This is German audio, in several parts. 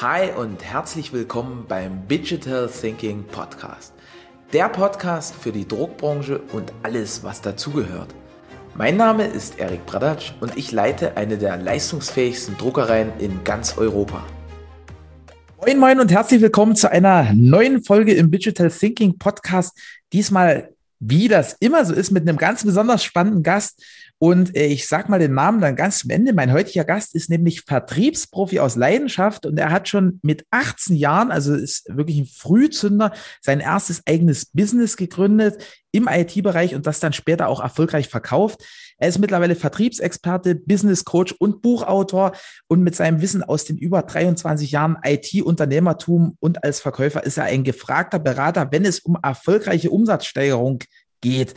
Hi und herzlich willkommen beim Digital Thinking Podcast. Der Podcast für die Druckbranche und alles, was dazugehört. Mein Name ist Erik Bradatsch und ich leite eine der leistungsfähigsten Druckereien in ganz Europa. Moin, moin und herzlich willkommen zu einer neuen Folge im Digital Thinking Podcast. Diesmal, wie das immer so ist, mit einem ganz besonders spannenden Gast. Und äh, ich sage mal den Namen dann ganz zum Ende. Mein heutiger Gast ist nämlich Vertriebsprofi aus Leidenschaft und er hat schon mit 18 Jahren, also ist wirklich ein Frühzünder, sein erstes eigenes Business gegründet im IT-Bereich und das dann später auch erfolgreich verkauft. Er ist mittlerweile Vertriebsexperte, Business Coach und Buchautor und mit seinem Wissen aus den über 23 Jahren IT-Unternehmertum und als Verkäufer ist er ein gefragter Berater, wenn es um erfolgreiche Umsatzsteigerung geht.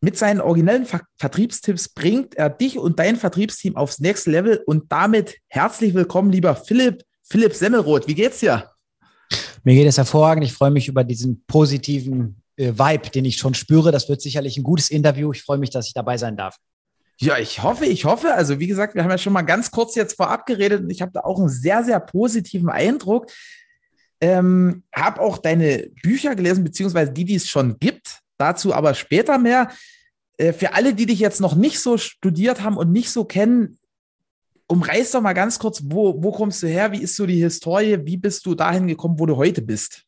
Mit seinen originellen Ver Vertriebstipps bringt er dich und dein Vertriebsteam aufs nächste Level und damit herzlich willkommen, lieber Philipp, Philipp Semmelroth. Wie geht's dir? Mir geht es hervorragend. Ich freue mich über diesen positiven äh, Vibe, den ich schon spüre. Das wird sicherlich ein gutes Interview. Ich freue mich, dass ich dabei sein darf. Ja, ich hoffe, ich hoffe. Also wie gesagt, wir haben ja schon mal ganz kurz jetzt vorab geredet und ich habe da auch einen sehr, sehr positiven Eindruck. Ähm, habe auch deine Bücher gelesen, beziehungsweise die, die es schon gibt. Dazu aber später mehr. Äh, für alle, die dich jetzt noch nicht so studiert haben und nicht so kennen, umreiß doch mal ganz kurz, wo, wo kommst du her? Wie ist so die Historie? Wie bist du dahin gekommen, wo du heute bist?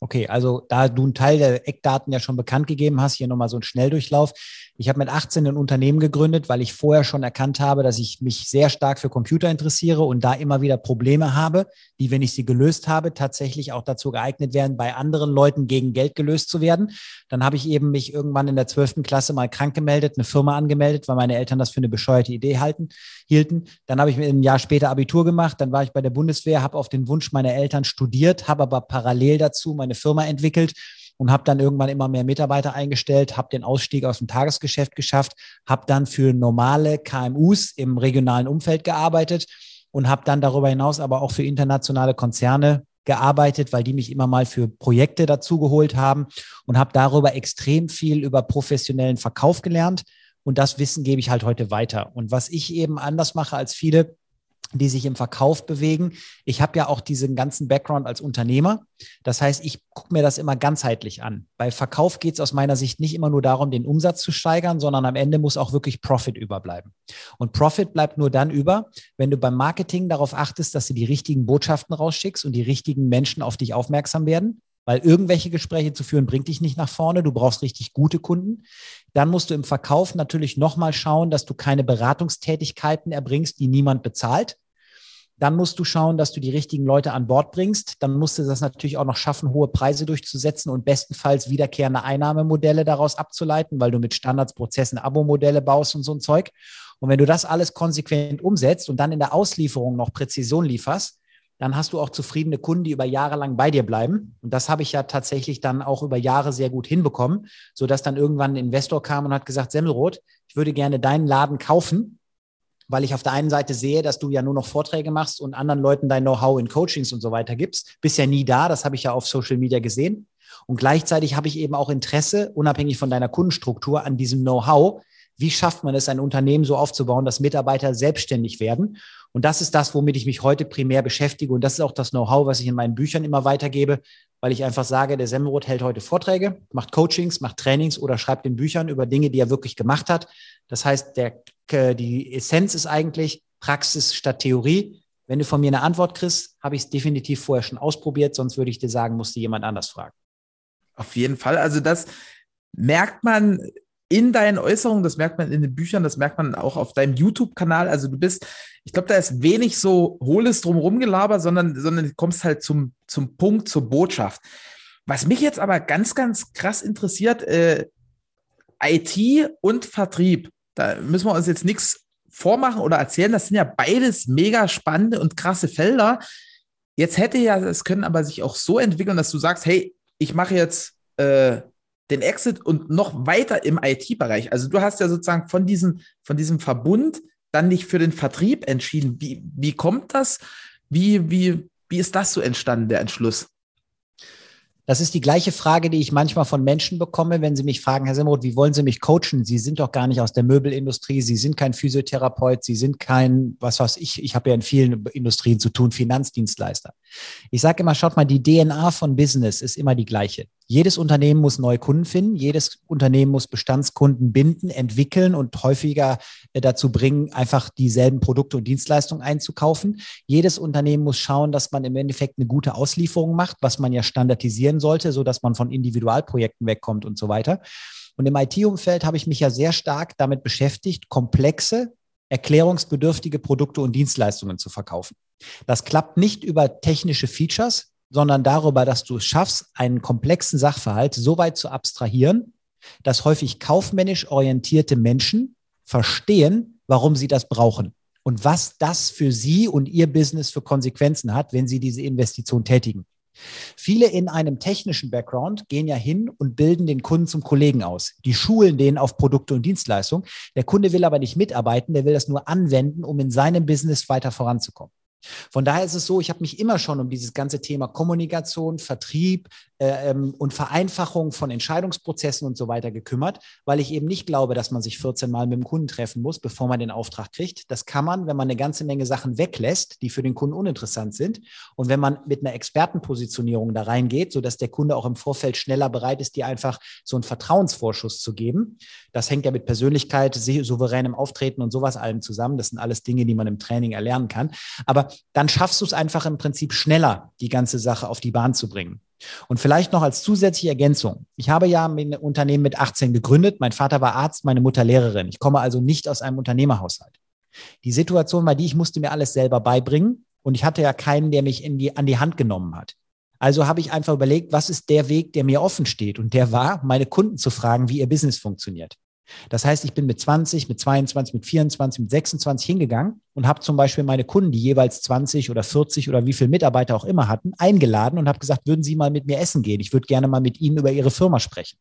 Okay, also da du einen Teil der Eckdaten ja schon bekannt gegeben hast, hier nochmal so ein Schnelldurchlauf. Ich habe mit 18 ein Unternehmen gegründet, weil ich vorher schon erkannt habe, dass ich mich sehr stark für Computer interessiere und da immer wieder Probleme habe, die, wenn ich sie gelöst habe, tatsächlich auch dazu geeignet wären, bei anderen Leuten gegen Geld gelöst zu werden. Dann habe ich eben mich irgendwann in der 12. Klasse mal krank gemeldet, eine Firma angemeldet, weil meine Eltern das für eine bescheuerte Idee halten, hielten. Dann habe ich mir ein Jahr später Abitur gemacht, dann war ich bei der Bundeswehr, habe auf den Wunsch meiner Eltern studiert, habe aber parallel dazu meine Firma entwickelt und habe dann irgendwann immer mehr Mitarbeiter eingestellt, habe den Ausstieg aus dem Tagesgeschäft geschafft, habe dann für normale KMUs im regionalen Umfeld gearbeitet und habe dann darüber hinaus aber auch für internationale Konzerne gearbeitet, weil die mich immer mal für Projekte dazugeholt haben und habe darüber extrem viel über professionellen Verkauf gelernt. Und das Wissen gebe ich halt heute weiter. Und was ich eben anders mache als viele, die sich im Verkauf bewegen. Ich habe ja auch diesen ganzen Background als Unternehmer. Das heißt, ich gucke mir das immer ganzheitlich an. Bei Verkauf geht es aus meiner Sicht nicht immer nur darum, den Umsatz zu steigern, sondern am Ende muss auch wirklich Profit überbleiben. Und Profit bleibt nur dann über, wenn du beim Marketing darauf achtest, dass du die richtigen Botschaften rausschickst und die richtigen Menschen auf dich aufmerksam werden. Weil irgendwelche Gespräche zu führen, bringt dich nicht nach vorne. Du brauchst richtig gute Kunden. Dann musst du im Verkauf natürlich nochmal schauen, dass du keine Beratungstätigkeiten erbringst, die niemand bezahlt. Dann musst du schauen, dass du die richtigen Leute an Bord bringst. Dann musst du das natürlich auch noch schaffen, hohe Preise durchzusetzen und bestenfalls wiederkehrende Einnahmemodelle daraus abzuleiten, weil du mit Standards, Prozessen, Abo-Modelle baust und so ein Zeug. Und wenn du das alles konsequent umsetzt und dann in der Auslieferung noch Präzision lieferst, dann hast du auch zufriedene Kunden, die über Jahre lang bei dir bleiben. Und das habe ich ja tatsächlich dann auch über Jahre sehr gut hinbekommen, sodass dann irgendwann ein Investor kam und hat gesagt, Semmelrot, ich würde gerne deinen Laden kaufen weil ich auf der einen Seite sehe, dass du ja nur noch Vorträge machst und anderen Leuten dein Know-how in Coachings und so weiter gibst. Bist ja nie da, das habe ich ja auf Social Media gesehen. Und gleichzeitig habe ich eben auch Interesse, unabhängig von deiner Kundenstruktur, an diesem Know-how. Wie schafft man es, ein Unternehmen so aufzubauen, dass Mitarbeiter selbstständig werden? Und das ist das, womit ich mich heute primär beschäftige. Und das ist auch das Know-how, was ich in meinen Büchern immer weitergebe, weil ich einfach sage, der Semmelroth hält heute Vorträge, macht Coachings, macht Trainings oder schreibt in Büchern über Dinge, die er wirklich gemacht hat. Das heißt, der, äh, die Essenz ist eigentlich Praxis statt Theorie. Wenn du von mir eine Antwort kriegst, habe ich es definitiv vorher schon ausprobiert, sonst würde ich dir sagen, musst du jemand anders fragen. Auf jeden Fall. Also das merkt man in deinen Äußerungen, das merkt man in den Büchern, das merkt man auch auf deinem YouTube-Kanal. Also du bist, ich glaube, da ist wenig so hohles drumherum gelabert, sondern, sondern du kommst halt zum, zum Punkt, zur Botschaft. Was mich jetzt aber ganz, ganz krass interessiert, äh, IT und Vertrieb, da müssen wir uns jetzt nichts vormachen oder erzählen. Das sind ja beides mega spannende und krasse Felder. Jetzt hätte ja, es können aber sich auch so entwickeln, dass du sagst, hey, ich mache jetzt äh, den Exit und noch weiter im IT-Bereich. Also du hast ja sozusagen von diesem, von diesem Verbund dann nicht für den Vertrieb entschieden. Wie, wie kommt das? Wie, wie, wie ist das so entstanden, der Entschluss? Das ist die gleiche Frage, die ich manchmal von Menschen bekomme, wenn sie mich fragen, Herr Semroth, wie wollen Sie mich coachen? Sie sind doch gar nicht aus der Möbelindustrie, Sie sind kein Physiotherapeut, Sie sind kein, was weiß ich, ich habe ja in vielen Industrien zu tun, Finanzdienstleister. Ich sage immer, schaut mal, die DNA von Business ist immer die gleiche. Jedes Unternehmen muss neue Kunden finden, jedes Unternehmen muss Bestandskunden binden, entwickeln und häufiger äh, dazu bringen, einfach dieselben Produkte und Dienstleistungen einzukaufen. Jedes Unternehmen muss schauen, dass man im Endeffekt eine gute Auslieferung macht, was man ja standardisieren sollte, so dass man von Individualprojekten wegkommt und so weiter. Und im IT-Umfeld habe ich mich ja sehr stark damit beschäftigt, komplexe, erklärungsbedürftige Produkte und Dienstleistungen zu verkaufen. Das klappt nicht über technische Features, sondern darüber, dass du es schaffst, einen komplexen Sachverhalt so weit zu abstrahieren, dass häufig kaufmännisch orientierte Menschen verstehen, warum sie das brauchen und was das für sie und ihr Business für Konsequenzen hat, wenn sie diese Investition tätigen. Viele in einem technischen Background gehen ja hin und bilden den Kunden zum Kollegen aus. Die schulen den auf Produkte und Dienstleistungen. Der Kunde will aber nicht mitarbeiten, der will das nur anwenden, um in seinem Business weiter voranzukommen. Von daher ist es so, ich habe mich immer schon um dieses ganze Thema Kommunikation, Vertrieb ähm, und Vereinfachung von Entscheidungsprozessen und so weiter gekümmert, weil ich eben nicht glaube, dass man sich 14 Mal mit dem Kunden treffen muss, bevor man den Auftrag kriegt. Das kann man, wenn man eine ganze Menge Sachen weglässt, die für den Kunden uninteressant sind. Und wenn man mit einer Expertenpositionierung da reingeht, sodass der Kunde auch im Vorfeld schneller bereit ist, dir einfach so einen Vertrauensvorschuss zu geben. Das hängt ja mit Persönlichkeit, souveränem Auftreten und sowas allem zusammen. Das sind alles Dinge, die man im Training erlernen kann. Aber dann schaffst du es einfach im Prinzip schneller, die ganze Sache auf die Bahn zu bringen. Und vielleicht noch als zusätzliche Ergänzung. Ich habe ja ein Unternehmen mit 18 gegründet. Mein Vater war Arzt, meine Mutter Lehrerin. Ich komme also nicht aus einem Unternehmerhaushalt. Die Situation war die, ich musste mir alles selber beibringen und ich hatte ja keinen, der mich in die, an die Hand genommen hat. Also habe ich einfach überlegt, was ist der Weg, der mir offen steht? Und der war, meine Kunden zu fragen, wie ihr Business funktioniert. Das heißt, ich bin mit 20, mit 22, mit 24, mit 26 hingegangen und habe zum Beispiel meine Kunden, die jeweils 20 oder 40 oder wie viele Mitarbeiter auch immer hatten, eingeladen und habe gesagt, würden Sie mal mit mir essen gehen? Ich würde gerne mal mit Ihnen über Ihre Firma sprechen.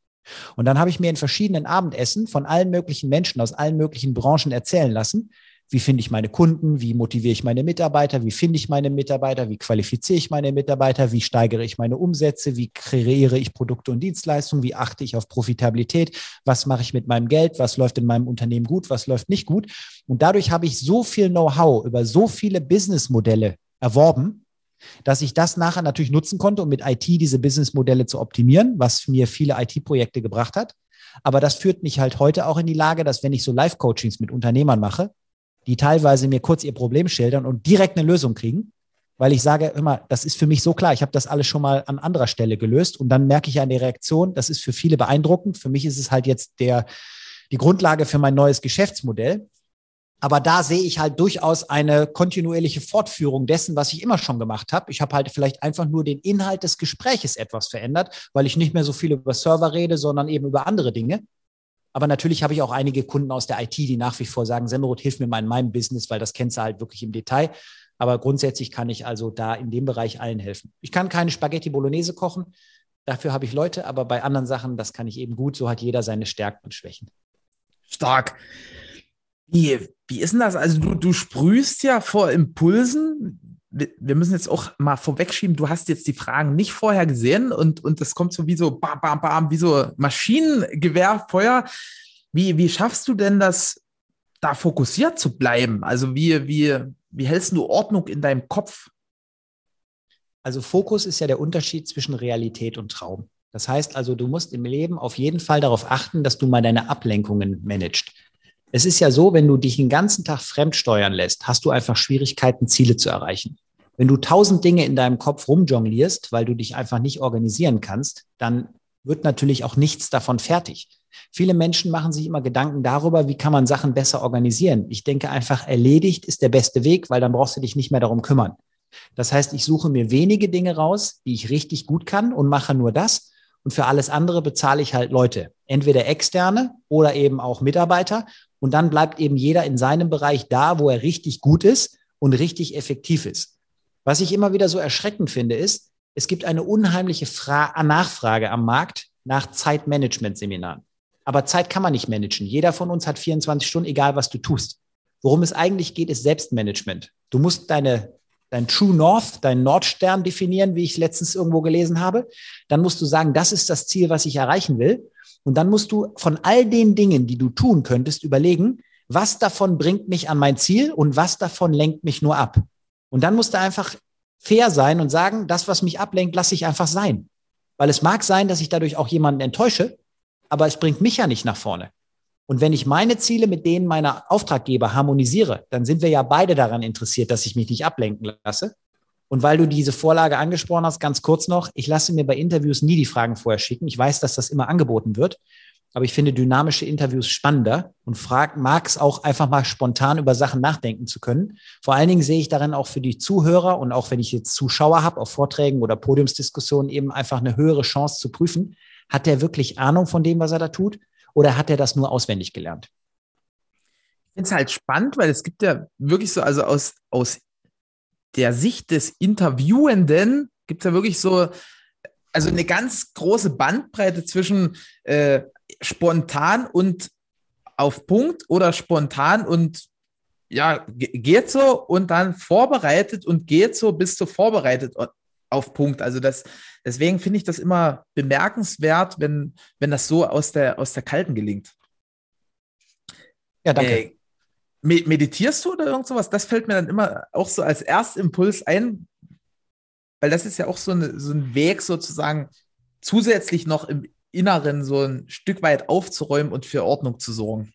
Und dann habe ich mir in verschiedenen Abendessen von allen möglichen Menschen aus allen möglichen Branchen erzählen lassen, wie finde ich meine Kunden, wie motiviere ich meine Mitarbeiter, wie finde ich meine Mitarbeiter, wie qualifiziere ich meine Mitarbeiter, wie steigere ich meine Umsätze, wie kreiere ich Produkte und Dienstleistungen, wie achte ich auf Profitabilität, was mache ich mit meinem Geld, was läuft in meinem Unternehmen gut, was läuft nicht gut. Und dadurch habe ich so viel Know-how über so viele Businessmodelle erworben, dass ich das nachher natürlich nutzen konnte, um mit IT diese Businessmodelle zu optimieren, was mir viele IT-Projekte gebracht hat. Aber das führt mich halt heute auch in die Lage, dass wenn ich so Live-Coachings mit Unternehmern mache, die teilweise mir kurz ihr Problem schildern und direkt eine Lösung kriegen, weil ich sage immer, das ist für mich so klar, ich habe das alles schon mal an anderer Stelle gelöst und dann merke ich an der Reaktion, das ist für viele beeindruckend. Für mich ist es halt jetzt der, die Grundlage für mein neues Geschäftsmodell. Aber da sehe ich halt durchaus eine kontinuierliche Fortführung dessen, was ich immer schon gemacht habe. Ich habe halt vielleicht einfach nur den Inhalt des Gespräches etwas verändert, weil ich nicht mehr so viel über Server rede, sondern eben über andere Dinge. Aber natürlich habe ich auch einige Kunden aus der IT, die nach wie vor sagen, Semmerot, hilf mir mal in meinem Business, weil das kennst du halt wirklich im Detail. Aber grundsätzlich kann ich also da in dem Bereich allen helfen. Ich kann keine Spaghetti Bolognese kochen. Dafür habe ich Leute, aber bei anderen Sachen, das kann ich eben gut. So hat jeder seine Stärken und Schwächen. Stark. Wie, wie ist denn das? Also du, du sprühst ja vor Impulsen wir müssen jetzt auch mal vorwegschieben, du hast jetzt die Fragen nicht vorher gesehen und, und das kommt so wie so bam, bam, bam, wie so Maschinengewehrfeuer. Wie, wie schaffst du denn das, da fokussiert zu bleiben? Also wie, wie, wie hältst du Ordnung in deinem Kopf? Also Fokus ist ja der Unterschied zwischen Realität und Traum. Das heißt also, du musst im Leben auf jeden Fall darauf achten, dass du mal deine Ablenkungen managst. Es ist ja so, wenn du dich den ganzen Tag fremdsteuern lässt, hast du einfach Schwierigkeiten, Ziele zu erreichen. Wenn du tausend Dinge in deinem Kopf rumjonglierst, weil du dich einfach nicht organisieren kannst, dann wird natürlich auch nichts davon fertig. Viele Menschen machen sich immer Gedanken darüber, wie kann man Sachen besser organisieren. Ich denke einfach, erledigt ist der beste Weg, weil dann brauchst du dich nicht mehr darum kümmern. Das heißt, ich suche mir wenige Dinge raus, die ich richtig gut kann und mache nur das. Und für alles andere bezahle ich halt Leute, entweder externe oder eben auch Mitarbeiter. Und dann bleibt eben jeder in seinem Bereich da, wo er richtig gut ist und richtig effektiv ist. Was ich immer wieder so erschreckend finde, ist, es gibt eine unheimliche Fra Nachfrage am Markt nach Zeitmanagement-Seminaren. Aber Zeit kann man nicht managen. Jeder von uns hat 24 Stunden, egal was du tust. Worum es eigentlich geht, ist Selbstmanagement. Du musst deine, dein True North, deinen Nordstern definieren, wie ich letztens irgendwo gelesen habe. Dann musst du sagen, das ist das Ziel, was ich erreichen will. Und dann musst du von all den Dingen, die du tun könntest, überlegen, was davon bringt mich an mein Ziel und was davon lenkt mich nur ab. Und dann musst du einfach fair sein und sagen, das, was mich ablenkt, lasse ich einfach sein. Weil es mag sein, dass ich dadurch auch jemanden enttäusche, aber es bringt mich ja nicht nach vorne. Und wenn ich meine Ziele mit denen meiner Auftraggeber harmonisiere, dann sind wir ja beide daran interessiert, dass ich mich nicht ablenken lasse. Und weil du diese Vorlage angesprochen hast, ganz kurz noch, ich lasse mir bei Interviews nie die Fragen vorher schicken. Ich weiß, dass das immer angeboten wird, aber ich finde dynamische Interviews spannender und mag es auch einfach mal spontan über Sachen nachdenken zu können. Vor allen Dingen sehe ich darin auch für die Zuhörer und auch wenn ich jetzt Zuschauer habe auf Vorträgen oder Podiumsdiskussionen eben einfach eine höhere Chance zu prüfen, hat der wirklich Ahnung von dem, was er da tut? Oder hat er das nur auswendig gelernt? Ich finde es halt spannend, weil es gibt ja wirklich so, also aus, aus der Sicht des Interviewenden gibt es ja wirklich so, also eine ganz große Bandbreite zwischen äh, spontan und auf Punkt oder spontan und ja, geht so und dann vorbereitet und geht so bis zu vorbereitet auf Punkt. Also das, deswegen finde ich das immer bemerkenswert, wenn, wenn das so aus der, aus der Kalten gelingt. Ja, danke. Äh, meditierst du oder irgend sowas? Das fällt mir dann immer auch so als Erstimpuls ein, weil das ist ja auch so, eine, so ein Weg sozusagen zusätzlich noch im Inneren so ein Stück weit aufzuräumen und für Ordnung zu sorgen.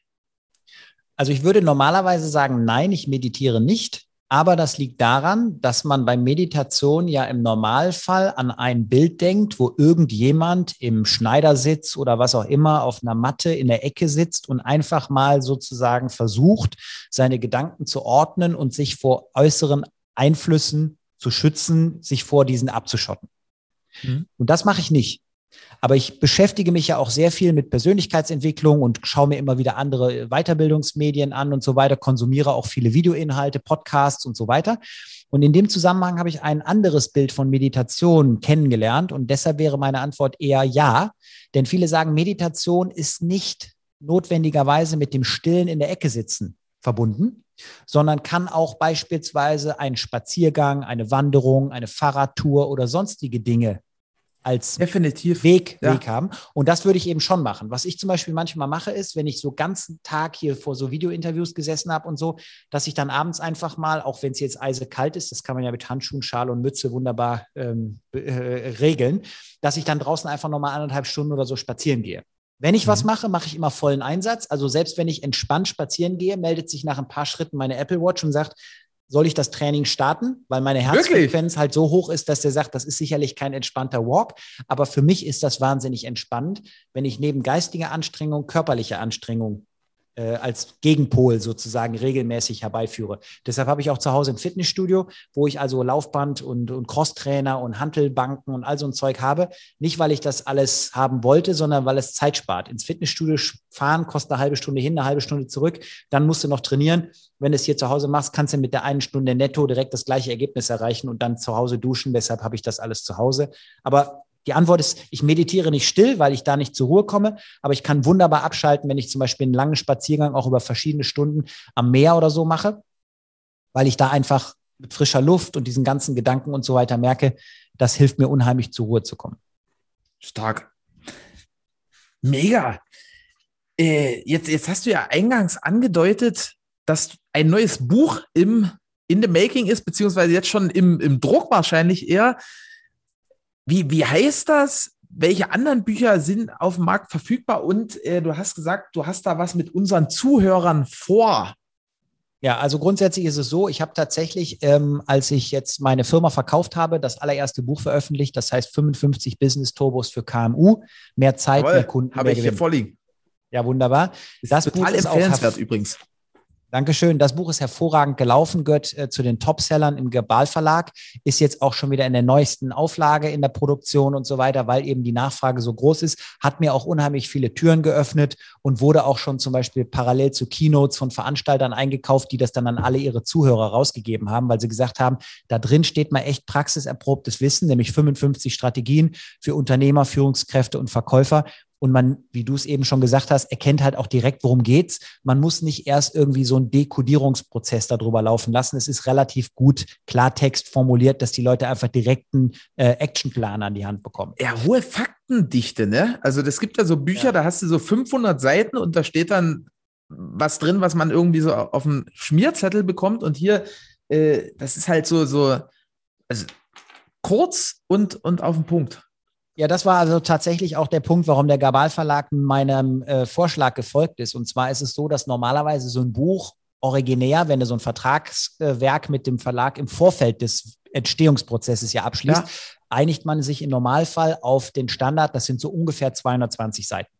Also ich würde normalerweise sagen, nein, ich meditiere nicht. Aber das liegt daran, dass man bei Meditation ja im Normalfall an ein Bild denkt, wo irgendjemand im Schneidersitz oder was auch immer auf einer Matte in der Ecke sitzt und einfach mal sozusagen versucht, seine Gedanken zu ordnen und sich vor äußeren Einflüssen zu schützen, sich vor diesen abzuschotten. Mhm. Und das mache ich nicht. Aber ich beschäftige mich ja auch sehr viel mit Persönlichkeitsentwicklung und schaue mir immer wieder andere Weiterbildungsmedien an und so weiter, konsumiere auch viele Videoinhalte, Podcasts und so weiter. Und in dem Zusammenhang habe ich ein anderes Bild von Meditation kennengelernt und deshalb wäre meine Antwort eher ja, denn viele sagen, Meditation ist nicht notwendigerweise mit dem Stillen in der Ecke sitzen verbunden, sondern kann auch beispielsweise ein Spaziergang, eine Wanderung, eine Fahrradtour oder sonstige Dinge als Definitiv. Weg, ja. Weg haben. Und das würde ich eben schon machen. Was ich zum Beispiel manchmal mache, ist, wenn ich so ganzen Tag hier vor so Videointerviews gesessen habe und so, dass ich dann abends einfach mal, auch wenn es jetzt eisekalt ist, das kann man ja mit Handschuhen, Schale und Mütze wunderbar ähm, äh, regeln, dass ich dann draußen einfach nochmal anderthalb Stunden oder so spazieren gehe. Wenn ich mhm. was mache, mache ich immer vollen Einsatz. Also selbst wenn ich entspannt spazieren gehe, meldet sich nach ein paar Schritten meine Apple Watch und sagt, soll ich das Training starten, weil meine Herzfrequenz halt so hoch ist, dass der sagt, das ist sicherlich kein entspannter Walk, aber für mich ist das wahnsinnig entspannend, wenn ich neben geistiger Anstrengung körperliche Anstrengung äh, als Gegenpol sozusagen regelmäßig herbeiführe. Deshalb habe ich auch zu Hause ein Fitnessstudio, wo ich also Laufband und, und Crosstrainer und Hantelbanken und all so ein Zeug habe. Nicht, weil ich das alles haben wollte, sondern weil es Zeit spart. Ins Fitnessstudio fahren kostet eine halbe Stunde hin, eine halbe Stunde zurück. Dann musst du noch trainieren. Wenn du es hier zu Hause machst, kannst du mit der einen Stunde netto direkt das gleiche Ergebnis erreichen und dann zu Hause duschen. Deshalb habe ich das alles zu Hause. Aber die Antwort ist, ich meditiere nicht still, weil ich da nicht zur Ruhe komme, aber ich kann wunderbar abschalten, wenn ich zum Beispiel einen langen Spaziergang auch über verschiedene Stunden am Meer oder so mache, weil ich da einfach mit frischer Luft und diesen ganzen Gedanken und so weiter merke, das hilft mir unheimlich zur Ruhe zu kommen. Stark. Mega. Äh, jetzt, jetzt hast du ja eingangs angedeutet, dass ein neues Buch im in the making ist, beziehungsweise jetzt schon im, im Druck wahrscheinlich eher. Wie, wie heißt das? Welche anderen Bücher sind auf dem Markt verfügbar? Und äh, du hast gesagt, du hast da was mit unseren Zuhörern vor. Ja, also grundsätzlich ist es so, ich habe tatsächlich, ähm, als ich jetzt meine Firma verkauft habe, das allererste Buch veröffentlicht, das heißt 55 Business Turbos für KMU. Mehr Zeit, Jawohl, mehr Kunden. Habe ich hier vorliegen. Ja, wunderbar. Ist das total Buch ist empfehlenswert übrigens. Dankeschön. Das Buch ist hervorragend gelaufen, gehört äh, zu den Topsellern im Gebal Verlag, ist jetzt auch schon wieder in der neuesten Auflage in der Produktion und so weiter, weil eben die Nachfrage so groß ist, hat mir auch unheimlich viele Türen geöffnet und wurde auch schon zum Beispiel parallel zu Keynotes von Veranstaltern eingekauft, die das dann an alle ihre Zuhörer rausgegeben haben, weil sie gesagt haben, da drin steht mal echt praxiserprobtes Wissen, nämlich 55 Strategien für Unternehmer, Führungskräfte und Verkäufer und man, wie du es eben schon gesagt hast, erkennt halt auch direkt, worum geht's. Man muss nicht erst irgendwie so einen Dekodierungsprozess darüber laufen lassen. Es ist relativ gut Klartext formuliert, dass die Leute einfach direkten äh, Actionplan an die Hand bekommen. Ja, hohe Faktendichte, ne? Also das gibt ja so Bücher, ja. da hast du so 500 Seiten und da steht dann was drin, was man irgendwie so auf dem Schmierzettel bekommt und hier, äh, das ist halt so, so, also kurz und, und auf den Punkt. Ja, das war also tatsächlich auch der Punkt, warum der Gabal Verlag meinem äh, Vorschlag gefolgt ist. Und zwar ist es so, dass normalerweise so ein Buch originär, wenn du so ein Vertragswerk mit dem Verlag im Vorfeld des Entstehungsprozesses ja abschließt, ja. einigt man sich im Normalfall auf den Standard, das sind so ungefähr 220 Seiten.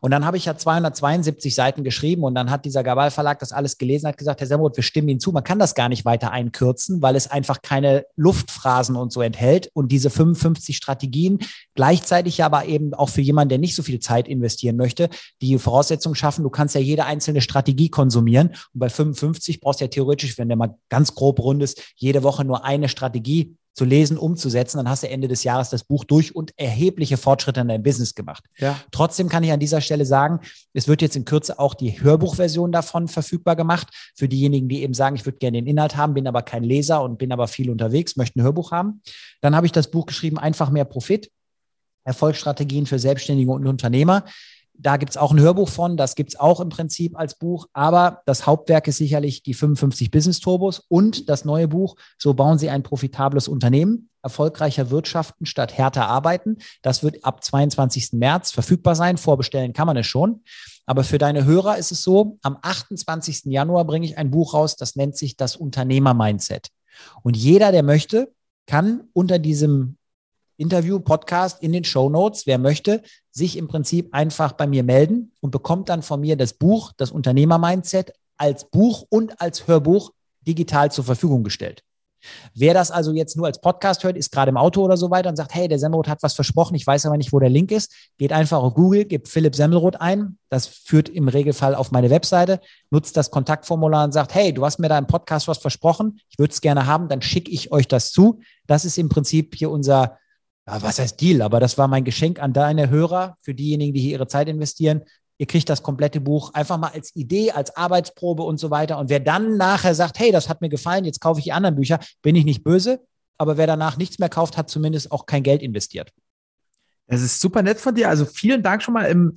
Und dann habe ich ja 272 Seiten geschrieben und dann hat dieser Gabal Verlag das alles gelesen, hat gesagt, Herr Semroth, wir stimmen Ihnen zu. Man kann das gar nicht weiter einkürzen, weil es einfach keine Luftphrasen und so enthält und diese 55 Strategien gleichzeitig aber eben auch für jemanden, der nicht so viel Zeit investieren möchte, die Voraussetzungen schaffen, du kannst ja jede einzelne Strategie konsumieren und bei 55 brauchst du ja theoretisch, wenn der mal ganz grob rund ist, jede Woche nur eine Strategie zu lesen, umzusetzen, dann hast du Ende des Jahres das Buch durch und erhebliche Fortschritte in deinem Business gemacht. Ja. Trotzdem kann ich an dieser Stelle sagen, es wird jetzt in Kürze auch die Hörbuchversion davon verfügbar gemacht. Für diejenigen, die eben sagen, ich würde gerne den Inhalt haben, bin aber kein Leser und bin aber viel unterwegs, möchte ein Hörbuch haben. Dann habe ich das Buch geschrieben, einfach mehr Profit. Erfolgsstrategien für Selbstständige und Unternehmer. Da gibt es auch ein Hörbuch von, das gibt es auch im Prinzip als Buch, aber das Hauptwerk ist sicherlich die 55 Business Turbos und das neue Buch, so bauen Sie ein profitables Unternehmen, erfolgreicher wirtschaften statt härter arbeiten. Das wird ab 22. März verfügbar sein, vorbestellen kann man es schon. Aber für deine Hörer ist es so, am 28. Januar bringe ich ein Buch raus, das nennt sich das Unternehmer-Mindset. Und jeder, der möchte, kann unter diesem Interview, Podcast in den Show Notes. Wer möchte, sich im Prinzip einfach bei mir melden und bekommt dann von mir das Buch, das Unternehmer-Mindset, als Buch und als Hörbuch digital zur Verfügung gestellt. Wer das also jetzt nur als Podcast hört, ist gerade im Auto oder so weiter und sagt, hey, der Semmelroth hat was versprochen, ich weiß aber nicht, wo der Link ist, geht einfach auf Google, gibt Philipp Semmelroth ein. Das führt im Regelfall auf meine Webseite, nutzt das Kontaktformular und sagt, hey, du hast mir da im Podcast was versprochen, ich würde es gerne haben, dann schicke ich euch das zu. Das ist im Prinzip hier unser ja, was heißt Deal? Aber das war mein Geschenk an deine Hörer, für diejenigen, die hier ihre Zeit investieren. Ihr kriegt das komplette Buch einfach mal als Idee, als Arbeitsprobe und so weiter. Und wer dann nachher sagt, hey, das hat mir gefallen, jetzt kaufe ich die anderen Bücher, bin ich nicht böse. Aber wer danach nichts mehr kauft, hat zumindest auch kein Geld investiert. Es ist super nett von dir. Also vielen Dank schon mal im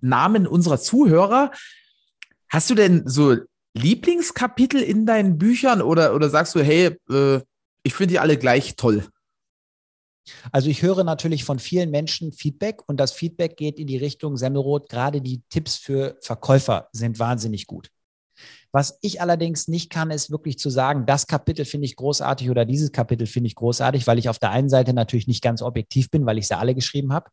Namen unserer Zuhörer. Hast du denn so Lieblingskapitel in deinen Büchern oder, oder sagst du, hey, äh, ich finde die alle gleich toll? Also ich höre natürlich von vielen Menschen Feedback und das Feedback geht in die Richtung Semmelrot. Gerade die Tipps für Verkäufer sind wahnsinnig gut. Was ich allerdings nicht kann, ist wirklich zu sagen, das Kapitel finde ich großartig oder dieses Kapitel finde ich großartig, weil ich auf der einen Seite natürlich nicht ganz objektiv bin, weil ich sie alle geschrieben habe.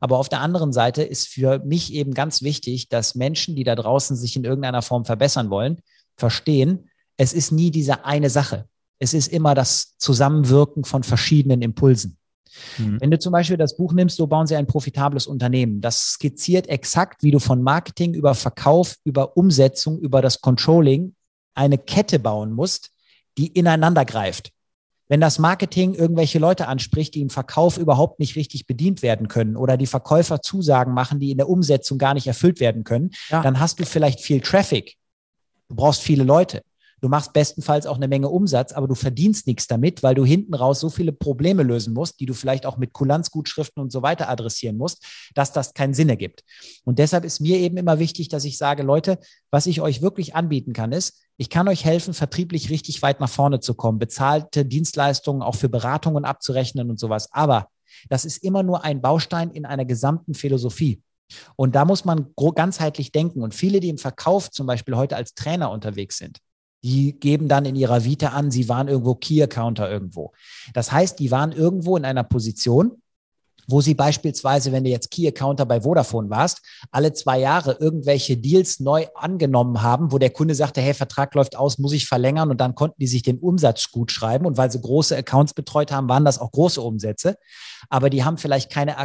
Aber auf der anderen Seite ist für mich eben ganz wichtig, dass Menschen, die da draußen sich in irgendeiner Form verbessern wollen, verstehen, es ist nie diese eine Sache. Es ist immer das Zusammenwirken von verschiedenen Impulsen. Mhm. Wenn du zum Beispiel das Buch nimmst, so bauen sie ein profitables Unternehmen. Das skizziert exakt, wie du von Marketing über Verkauf, über Umsetzung, über das Controlling eine Kette bauen musst, die ineinander greift. Wenn das Marketing irgendwelche Leute anspricht, die im Verkauf überhaupt nicht richtig bedient werden können oder die Verkäufer Zusagen machen, die in der Umsetzung gar nicht erfüllt werden können, ja. dann hast du vielleicht viel Traffic. Du brauchst viele Leute. Du machst bestenfalls auch eine Menge Umsatz, aber du verdienst nichts damit, weil du hinten raus so viele Probleme lösen musst, die du vielleicht auch mit Kulanzgutschriften und so weiter adressieren musst, dass das keinen Sinn ergibt. Und deshalb ist mir eben immer wichtig, dass ich sage, Leute, was ich euch wirklich anbieten kann, ist, ich kann euch helfen, vertrieblich richtig weit nach vorne zu kommen, bezahlte Dienstleistungen auch für Beratungen abzurechnen und sowas. Aber das ist immer nur ein Baustein in einer gesamten Philosophie. Und da muss man ganzheitlich denken. Und viele, die im Verkauf zum Beispiel heute als Trainer unterwegs sind, die geben dann in ihrer Vita an, sie waren irgendwo Key-Accounter irgendwo. Das heißt, die waren irgendwo in einer Position, wo sie beispielsweise, wenn du jetzt Key-Accounter bei Vodafone warst, alle zwei Jahre irgendwelche Deals neu angenommen haben, wo der Kunde sagte, hey, Vertrag läuft aus, muss ich verlängern und dann konnten die sich den Umsatz gut schreiben. Und weil sie große Accounts betreut haben, waren das auch große Umsätze, aber die haben vielleicht keine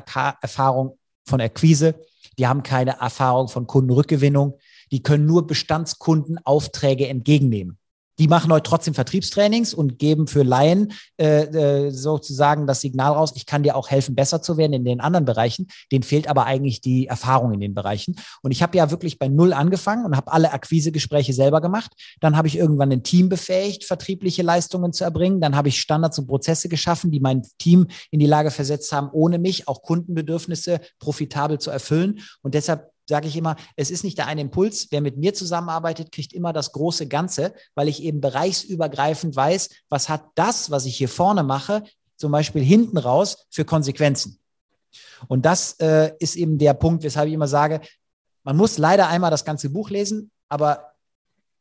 Erfahrung von Akquise, die haben keine Erfahrung von Kundenrückgewinnung, die können nur Bestandskunden Aufträge entgegennehmen. Die machen heute trotzdem Vertriebstrainings und geben für Laien äh, äh, sozusagen das Signal raus, ich kann dir auch helfen, besser zu werden in den anderen Bereichen. Denen fehlt aber eigentlich die Erfahrung in den Bereichen. Und ich habe ja wirklich bei Null angefangen und habe alle Akquisegespräche selber gemacht. Dann habe ich irgendwann ein Team befähigt, vertriebliche Leistungen zu erbringen. Dann habe ich Standards und Prozesse geschaffen, die mein Team in die Lage versetzt haben, ohne mich auch Kundenbedürfnisse profitabel zu erfüllen. Und deshalb sage ich immer, es ist nicht der eine Impuls. Wer mit mir zusammenarbeitet, kriegt immer das große Ganze, weil ich eben bereichsübergreifend weiß, was hat das, was ich hier vorne mache, zum Beispiel hinten raus für Konsequenzen. Und das äh, ist eben der Punkt, weshalb ich immer sage, man muss leider einmal das ganze Buch lesen, aber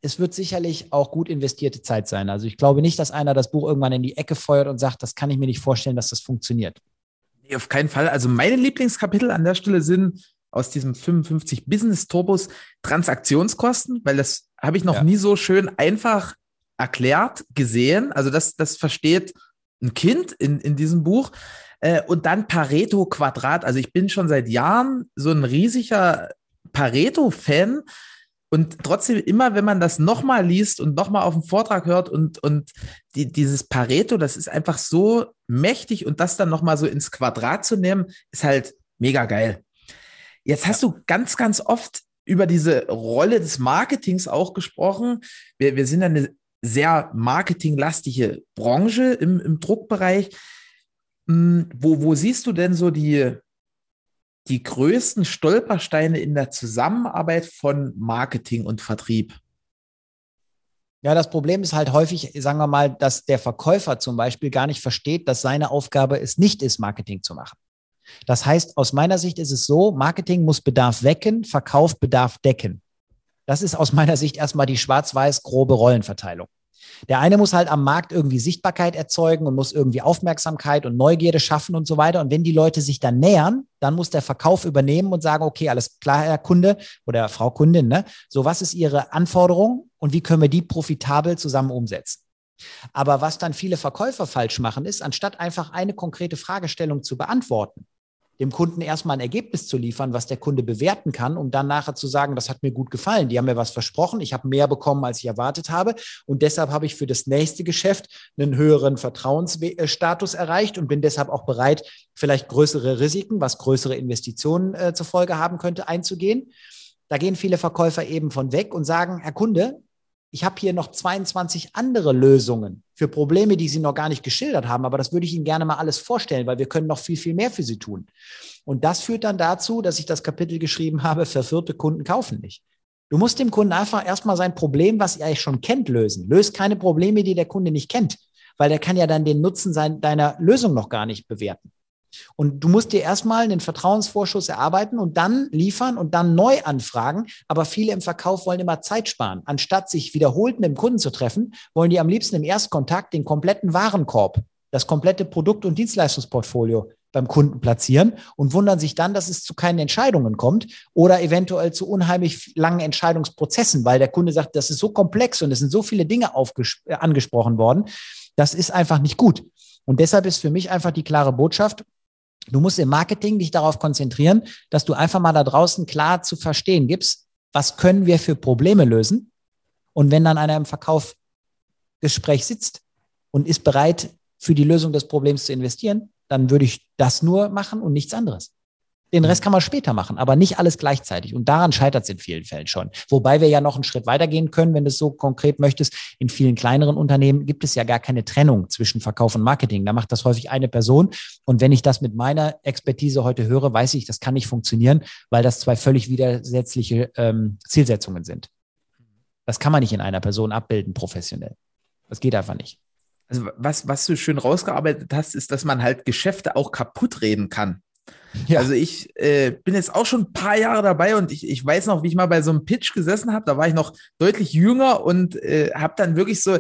es wird sicherlich auch gut investierte Zeit sein. Also ich glaube nicht, dass einer das Buch irgendwann in die Ecke feuert und sagt, das kann ich mir nicht vorstellen, dass das funktioniert. Nee, auf keinen Fall. Also meine Lieblingskapitel an der Stelle sind aus diesem 55 Business Turbos Transaktionskosten, weil das habe ich noch ja. nie so schön einfach erklärt gesehen. Also das, das versteht ein Kind in, in diesem Buch. Äh, und dann Pareto Quadrat. Also ich bin schon seit Jahren so ein riesiger Pareto-Fan. Und trotzdem, immer wenn man das nochmal liest und nochmal auf dem Vortrag hört und, und die, dieses Pareto, das ist einfach so mächtig und das dann nochmal so ins Quadrat zu nehmen, ist halt mega geil. Jetzt hast du ganz, ganz oft über diese Rolle des Marketings auch gesprochen. Wir, wir sind eine sehr marketinglastige Branche im, im Druckbereich. Hm, wo, wo siehst du denn so die, die größten Stolpersteine in der Zusammenarbeit von Marketing und Vertrieb? Ja, das Problem ist halt häufig, sagen wir mal, dass der Verkäufer zum Beispiel gar nicht versteht, dass seine Aufgabe es nicht ist, Marketing zu machen. Das heißt, aus meiner Sicht ist es so, Marketing muss Bedarf wecken, Verkauf Bedarf decken. Das ist aus meiner Sicht erstmal die schwarz-weiß grobe Rollenverteilung. Der eine muss halt am Markt irgendwie Sichtbarkeit erzeugen und muss irgendwie Aufmerksamkeit und Neugierde schaffen und so weiter. Und wenn die Leute sich dann nähern, dann muss der Verkauf übernehmen und sagen, okay, alles klar, Herr Kunde oder Frau Kundin, ne? So, was ist Ihre Anforderung und wie können wir die profitabel zusammen umsetzen? Aber was dann viele Verkäufer falsch machen, ist, anstatt einfach eine konkrete Fragestellung zu beantworten, dem Kunden erstmal ein Ergebnis zu liefern, was der Kunde bewerten kann, um dann nachher zu sagen, das hat mir gut gefallen. Die haben mir was versprochen, ich habe mehr bekommen, als ich erwartet habe. Und deshalb habe ich für das nächste Geschäft einen höheren Vertrauensstatus erreicht und bin deshalb auch bereit, vielleicht größere Risiken, was größere Investitionen äh, zur Folge haben könnte, einzugehen. Da gehen viele Verkäufer eben von weg und sagen, Herr Kunde, ich habe hier noch 22 andere Lösungen für Probleme, die Sie noch gar nicht geschildert haben, aber das würde ich Ihnen gerne mal alles vorstellen, weil wir können noch viel, viel mehr für Sie tun. Und das führt dann dazu, dass ich das Kapitel geschrieben habe, verführte Kunden kaufen nicht. Du musst dem Kunden einfach erstmal sein Problem, was er eigentlich schon kennt, lösen. Löst keine Probleme, die der Kunde nicht kennt, weil der kann ja dann den Nutzen sein, deiner Lösung noch gar nicht bewerten. Und du musst dir erstmal einen Vertrauensvorschuss erarbeiten und dann liefern und dann neu anfragen. Aber viele im Verkauf wollen immer Zeit sparen. Anstatt sich wiederholt mit dem Kunden zu treffen, wollen die am liebsten im Erstkontakt den kompletten Warenkorb, das komplette Produkt- und Dienstleistungsportfolio beim Kunden platzieren und wundern sich dann, dass es zu keinen Entscheidungen kommt oder eventuell zu unheimlich langen Entscheidungsprozessen, weil der Kunde sagt, das ist so komplex und es sind so viele Dinge äh, angesprochen worden. Das ist einfach nicht gut. Und deshalb ist für mich einfach die klare Botschaft, Du musst im Marketing dich darauf konzentrieren, dass du einfach mal da draußen klar zu verstehen gibst, was können wir für Probleme lösen? Und wenn dann einer im Verkaufsgespräch sitzt und ist bereit, für die Lösung des Problems zu investieren, dann würde ich das nur machen und nichts anderes. Den Rest kann man später machen, aber nicht alles gleichzeitig. Und daran scheitert es in vielen Fällen schon. Wobei wir ja noch einen Schritt weitergehen können, wenn du es so konkret möchtest. In vielen kleineren Unternehmen gibt es ja gar keine Trennung zwischen Verkauf und Marketing. Da macht das häufig eine Person. Und wenn ich das mit meiner Expertise heute höre, weiß ich, das kann nicht funktionieren, weil das zwei völlig widersetzliche ähm, Zielsetzungen sind. Das kann man nicht in einer Person abbilden, professionell. Das geht einfach nicht. Also was, was du schön rausgearbeitet hast, ist, dass man halt Geschäfte auch kaputt reden kann. Ja. Also ich äh, bin jetzt auch schon ein paar Jahre dabei und ich, ich weiß noch, wie ich mal bei so einem Pitch gesessen habe. Da war ich noch deutlich jünger und äh, habe dann wirklich so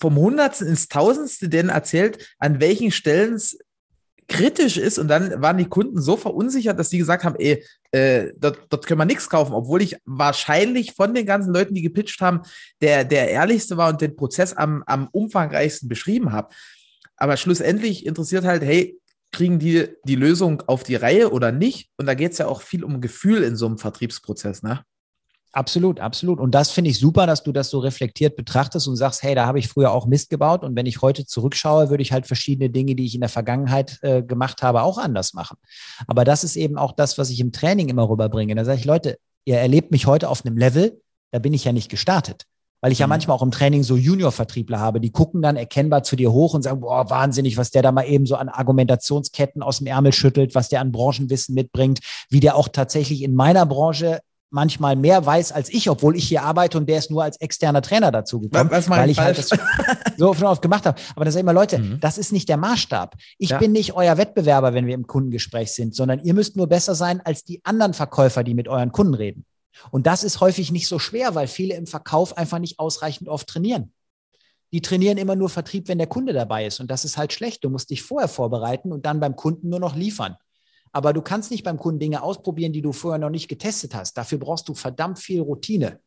vom Hundertsten ins Tausendste denn erzählt, an welchen Stellen es kritisch ist. Und dann waren die Kunden so verunsichert, dass die gesagt haben, ey, äh, dort, dort können wir nichts kaufen, obwohl ich wahrscheinlich von den ganzen Leuten, die gepitcht haben, der, der ehrlichste war und den Prozess am, am umfangreichsten beschrieben habe. Aber schlussendlich interessiert halt, hey, kriegen die die Lösung auf die Reihe oder nicht? Und da geht es ja auch viel um Gefühl in so einem Vertriebsprozess, ne? Absolut, absolut. Und das finde ich super, dass du das so reflektiert betrachtest und sagst, hey, da habe ich früher auch Mist gebaut. Und wenn ich heute zurückschaue, würde ich halt verschiedene Dinge, die ich in der Vergangenheit äh, gemacht habe, auch anders machen. Aber das ist eben auch das, was ich im Training immer rüberbringe. Da sage ich, Leute, ihr erlebt mich heute auf einem Level, da bin ich ja nicht gestartet. Weil ich ja mhm. manchmal auch im Training so Junior-Vertriebler habe, die gucken dann erkennbar zu dir hoch und sagen, boah, wahnsinnig, was der da mal eben so an Argumentationsketten aus dem Ärmel schüttelt, was der an Branchenwissen mitbringt, wie der auch tatsächlich in meiner Branche manchmal mehr weiß als ich, obwohl ich hier arbeite und der ist nur als externer Trainer dazu gekommen, was, was weil ich halt falsch? halt das so oft gemacht habe. Aber da sage ich immer, Leute, mhm. das ist nicht der Maßstab. Ich ja. bin nicht euer Wettbewerber, wenn wir im Kundengespräch sind, sondern ihr müsst nur besser sein als die anderen Verkäufer, die mit euren Kunden reden. Und das ist häufig nicht so schwer, weil viele im Verkauf einfach nicht ausreichend oft trainieren. Die trainieren immer nur Vertrieb, wenn der Kunde dabei ist. Und das ist halt schlecht. Du musst dich vorher vorbereiten und dann beim Kunden nur noch liefern. Aber du kannst nicht beim Kunden Dinge ausprobieren, die du vorher noch nicht getestet hast. Dafür brauchst du verdammt viel Routine.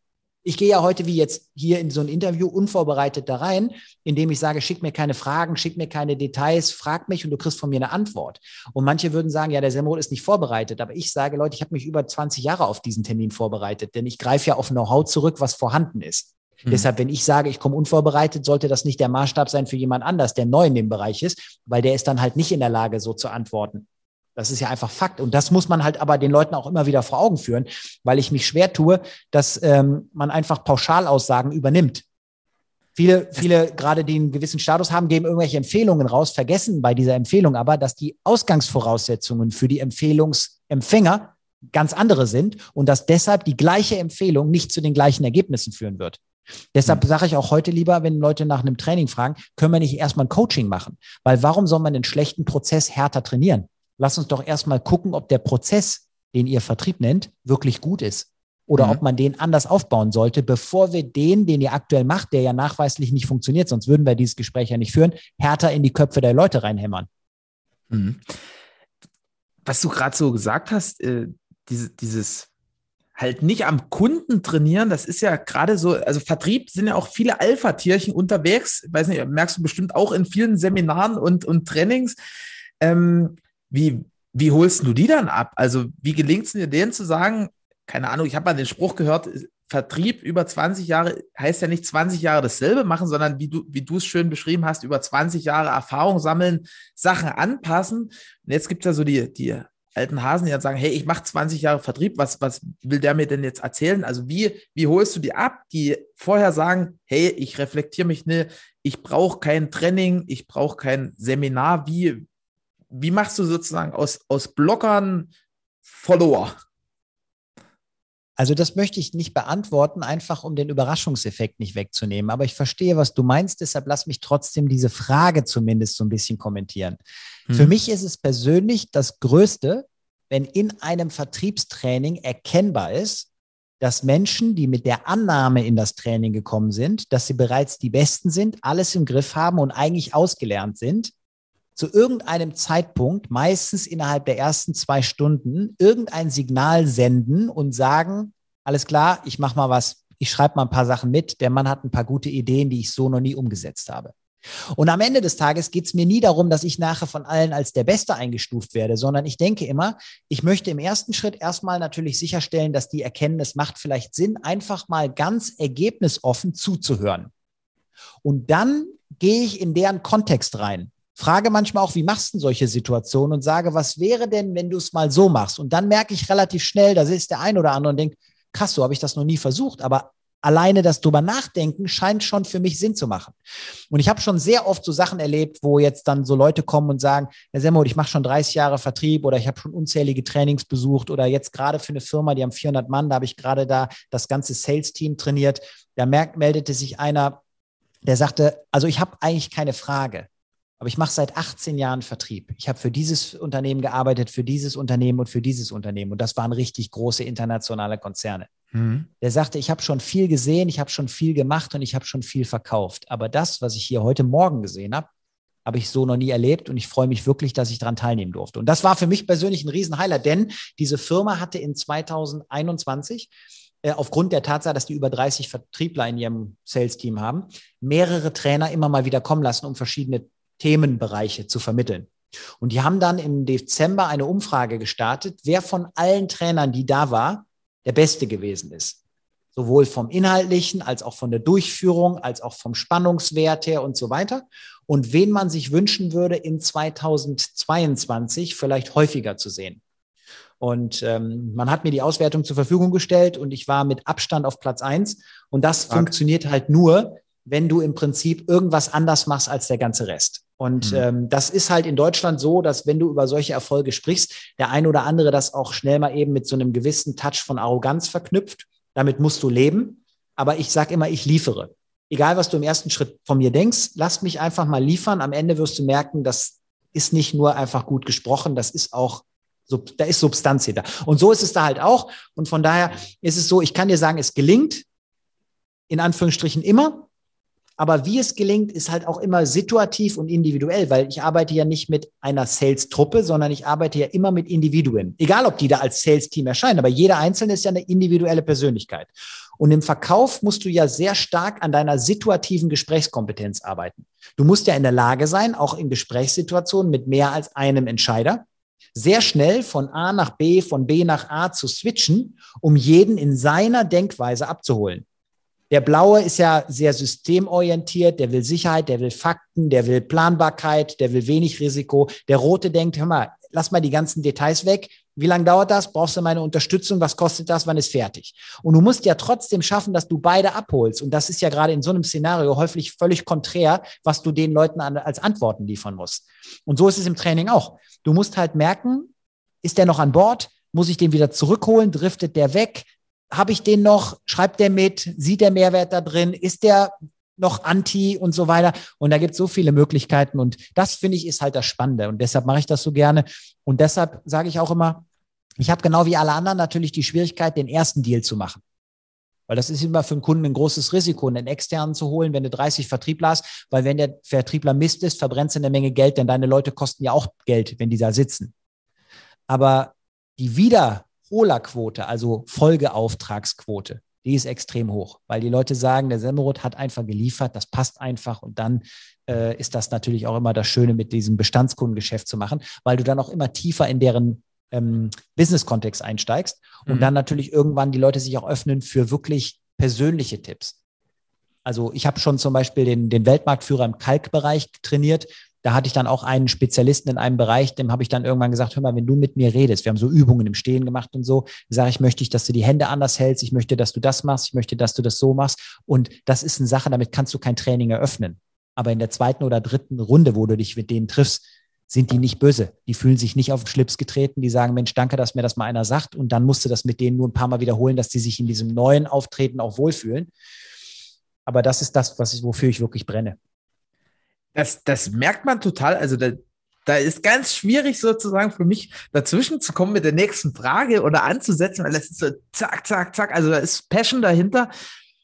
Ich gehe ja heute wie jetzt hier in so ein Interview unvorbereitet da rein, indem ich sage, schick mir keine Fragen, schick mir keine Details, frag mich und du kriegst von mir eine Antwort. Und manche würden sagen, ja, der Semrol ist nicht vorbereitet. Aber ich sage, Leute, ich habe mich über 20 Jahre auf diesen Termin vorbereitet, denn ich greife ja auf Know-how zurück, was vorhanden ist. Hm. Deshalb, wenn ich sage, ich komme unvorbereitet, sollte das nicht der Maßstab sein für jemand anders, der neu in dem Bereich ist, weil der ist dann halt nicht in der Lage, so zu antworten. Das ist ja einfach Fakt. Und das muss man halt aber den Leuten auch immer wieder vor Augen führen, weil ich mich schwer tue, dass ähm, man einfach Pauschalaussagen übernimmt. Viele, viele, gerade die einen gewissen Status haben, geben irgendwelche Empfehlungen raus, vergessen bei dieser Empfehlung aber, dass die Ausgangsvoraussetzungen für die Empfehlungsempfänger ganz andere sind und dass deshalb die gleiche Empfehlung nicht zu den gleichen Ergebnissen führen wird. Deshalb hm. sage ich auch heute lieber, wenn Leute nach einem Training fragen, können wir nicht erstmal ein Coaching machen? Weil warum soll man den schlechten Prozess härter trainieren? Lass uns doch erstmal gucken, ob der Prozess, den ihr Vertrieb nennt, wirklich gut ist. Oder mhm. ob man den anders aufbauen sollte, bevor wir den, den ihr aktuell macht, der ja nachweislich nicht funktioniert, sonst würden wir dieses Gespräch ja nicht führen, härter in die Köpfe der Leute reinhämmern. Mhm. Was du gerade so gesagt hast, äh, diese, dieses halt nicht am Kunden trainieren, das ist ja gerade so, also Vertrieb sind ja auch viele Alpha-Tierchen unterwegs, weiß nicht, merkst du bestimmt auch in vielen Seminaren und, und Trainings. Ähm, wie, wie holst du die dann ab? Also, wie gelingt es dir, denen zu sagen, keine Ahnung, ich habe mal den Spruch gehört, Vertrieb über 20 Jahre heißt ja nicht 20 Jahre dasselbe machen, sondern wie du, wie du es schön beschrieben hast, über 20 Jahre Erfahrung sammeln, Sachen anpassen. Und jetzt gibt es ja so die, die alten Hasen, die dann sagen, hey, ich mache 20 Jahre Vertrieb, was, was will der mir denn jetzt erzählen? Also wie, wie holst du die ab, die vorher sagen, hey, ich reflektiere mich ne, ich brauche kein Training, ich brauche kein Seminar, wie, wie machst du sozusagen aus, aus Blockern Follower? Also das möchte ich nicht beantworten, einfach um den Überraschungseffekt nicht wegzunehmen. Aber ich verstehe, was du meinst. Deshalb lass mich trotzdem diese Frage zumindest so ein bisschen kommentieren. Hm. Für mich ist es persönlich das Größte, wenn in einem Vertriebstraining erkennbar ist, dass Menschen, die mit der Annahme in das Training gekommen sind, dass sie bereits die Besten sind, alles im Griff haben und eigentlich ausgelernt sind, zu irgendeinem Zeitpunkt, meistens innerhalb der ersten zwei Stunden, irgendein Signal senden und sagen, alles klar, ich mache mal was, ich schreibe mal ein paar Sachen mit, der Mann hat ein paar gute Ideen, die ich so noch nie umgesetzt habe. Und am Ende des Tages geht es mir nie darum, dass ich nachher von allen als der Beste eingestuft werde, sondern ich denke immer, ich möchte im ersten Schritt erstmal natürlich sicherstellen, dass die erkennen, es macht vielleicht Sinn, einfach mal ganz ergebnisoffen zuzuhören. Und dann gehe ich in deren Kontext rein frage manchmal auch, wie machst du solche Situationen und sage, was wäre denn, wenn du es mal so machst? Und dann merke ich relativ schnell, da ist der ein oder andere und denkt, krass, so habe ich das noch nie versucht, aber alleine das drüber nachdenken scheint schon für mich Sinn zu machen. Und ich habe schon sehr oft so Sachen erlebt, wo jetzt dann so Leute kommen und sagen, Herr Semmold, ich mache schon 30 Jahre Vertrieb oder ich habe schon unzählige Trainings besucht oder jetzt gerade für eine Firma, die haben 400 Mann, da habe ich gerade da das ganze Sales-Team trainiert. Da merkt, meldete sich einer, der sagte, also ich habe eigentlich keine Frage. Aber ich mache seit 18 Jahren Vertrieb. Ich habe für dieses Unternehmen gearbeitet, für dieses Unternehmen und für dieses Unternehmen. Und das waren richtig große internationale Konzerne. Mhm. Der sagte, ich habe schon viel gesehen, ich habe schon viel gemacht und ich habe schon viel verkauft. Aber das, was ich hier heute Morgen gesehen habe, habe ich so noch nie erlebt und ich freue mich wirklich, dass ich daran teilnehmen durfte. Und das war für mich persönlich ein Riesenheiler, denn diese Firma hatte in 2021 äh, aufgrund der Tatsache, dass die über 30 Vertriebler in ihrem Sales-Team haben, mehrere Trainer immer mal wieder kommen lassen, um verschiedene Themenbereiche zu vermitteln. Und die haben dann im Dezember eine Umfrage gestartet, wer von allen Trainern, die da war, der Beste gewesen ist. sowohl vom Inhaltlichen als auch von der Durchführung, als auch vom Spannungswert her und so weiter. Und wen man sich wünschen würde, in 2022 vielleicht häufiger zu sehen. Und ähm, man hat mir die Auswertung zur Verfügung gestellt und ich war mit Abstand auf Platz eins. Und das Dank. funktioniert halt nur, wenn du im Prinzip irgendwas anders machst als der ganze Rest. Und mhm. ähm, das ist halt in Deutschland so, dass wenn du über solche Erfolge sprichst, der ein oder andere das auch schnell mal eben mit so einem gewissen Touch von Arroganz verknüpft damit musst du leben. Aber ich sage immer, ich liefere. Egal, was du im ersten Schritt von mir denkst, lass mich einfach mal liefern. Am Ende wirst du merken, das ist nicht nur einfach gut gesprochen, das ist auch da ist Substanz hinter. Und so ist es da halt auch. Und von daher ist es so, ich kann dir sagen, es gelingt in Anführungsstrichen immer. Aber wie es gelingt, ist halt auch immer situativ und individuell, weil ich arbeite ja nicht mit einer Sales-Truppe, sondern ich arbeite ja immer mit Individuen. Egal, ob die da als Sales-Team erscheinen, aber jeder Einzelne ist ja eine individuelle Persönlichkeit. Und im Verkauf musst du ja sehr stark an deiner situativen Gesprächskompetenz arbeiten. Du musst ja in der Lage sein, auch in Gesprächssituationen mit mehr als einem Entscheider, sehr schnell von A nach B, von B nach A zu switchen, um jeden in seiner Denkweise abzuholen. Der blaue ist ja sehr systemorientiert, der will Sicherheit, der will Fakten, der will Planbarkeit, der will wenig Risiko. Der rote denkt, hör mal, lass mal die ganzen Details weg. Wie lange dauert das? Brauchst du meine Unterstützung? Was kostet das? Wann ist fertig? Und du musst ja trotzdem schaffen, dass du beide abholst. Und das ist ja gerade in so einem Szenario häufig völlig konträr, was du den Leuten als Antworten liefern musst. Und so ist es im Training auch. Du musst halt merken, ist der noch an Bord? Muss ich den wieder zurückholen? Driftet der weg? Habe ich den noch, schreibt der mit, sieht der Mehrwert da drin, ist der noch anti und so weiter. Und da gibt es so viele Möglichkeiten. Und das finde ich ist halt das Spannende. Und deshalb mache ich das so gerne. Und deshalb sage ich auch immer, ich habe genau wie alle anderen natürlich die Schwierigkeit, den ersten Deal zu machen. Weil das ist immer für einen Kunden ein großes Risiko, einen externen zu holen, wenn du 30 Vertriebler hast. Weil wenn der Vertriebler Mist ist, verbrennst du eine Menge Geld, denn deine Leute kosten ja auch Geld, wenn die da sitzen. Aber die wieder Holerquote, also Folgeauftragsquote, die ist extrem hoch, weil die Leute sagen, der Semmerot hat einfach geliefert, das passt einfach und dann äh, ist das natürlich auch immer das Schöne, mit diesem Bestandskundengeschäft zu machen, weil du dann auch immer tiefer in deren ähm, Business-Kontext einsteigst und mhm. dann natürlich irgendwann die Leute sich auch öffnen für wirklich persönliche Tipps. Also ich habe schon zum Beispiel den, den Weltmarktführer im Kalkbereich trainiert da hatte ich dann auch einen Spezialisten in einem Bereich, dem habe ich dann irgendwann gesagt, hör mal, wenn du mit mir redest, wir haben so Übungen im Stehen gemacht und so, sage ich, möchte ich, dass du die Hände anders hältst, ich möchte, dass du das machst, ich möchte, dass du das so machst. Und das ist eine Sache, damit kannst du kein Training eröffnen. Aber in der zweiten oder dritten Runde, wo du dich mit denen triffst, sind die nicht böse. Die fühlen sich nicht auf den Schlips getreten. Die sagen, Mensch, danke, dass mir das mal einer sagt. Und dann musst du das mit denen nur ein paar Mal wiederholen, dass die sich in diesem neuen Auftreten auch wohlfühlen. Aber das ist das, was ich, wofür ich wirklich brenne das, das merkt man total. Also da, da ist ganz schwierig sozusagen für mich dazwischen zu kommen mit der nächsten Frage oder anzusetzen, weil das ist so zack, zack, zack. Also da ist Passion dahinter.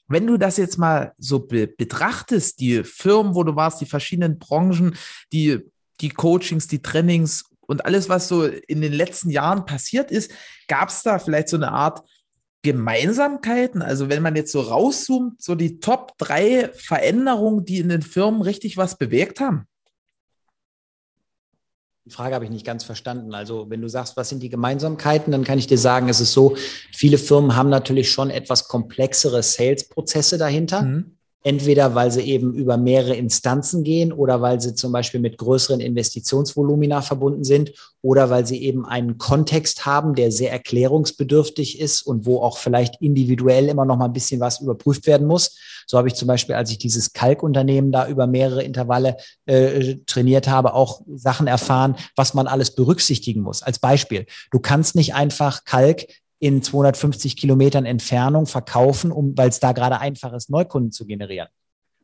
Wenn du das jetzt mal so be betrachtest, die Firmen, wo du warst, die verschiedenen Branchen, die, die Coachings, die Trainings und alles, was so in den letzten Jahren passiert ist, gab es da vielleicht so eine Art Gemeinsamkeiten? Also wenn man jetzt so rauszoomt, so die Top drei Veränderungen, die in den Firmen richtig was bewegt haben? Die Frage habe ich nicht ganz verstanden. Also wenn du sagst, was sind die Gemeinsamkeiten, dann kann ich dir sagen, es ist so, viele Firmen haben natürlich schon etwas komplexere Sales-Prozesse dahinter. Mhm. Entweder weil sie eben über mehrere Instanzen gehen oder weil sie zum Beispiel mit größeren Investitionsvolumina verbunden sind oder weil sie eben einen Kontext haben, der sehr erklärungsbedürftig ist und wo auch vielleicht individuell immer noch mal ein bisschen was überprüft werden muss. So habe ich zum Beispiel, als ich dieses Kalkunternehmen da über mehrere Intervalle äh, trainiert habe, auch Sachen erfahren, was man alles berücksichtigen muss. Als Beispiel, du kannst nicht einfach Kalk in 250 Kilometern Entfernung verkaufen, um, weil es da gerade einfach ist, Neukunden zu generieren.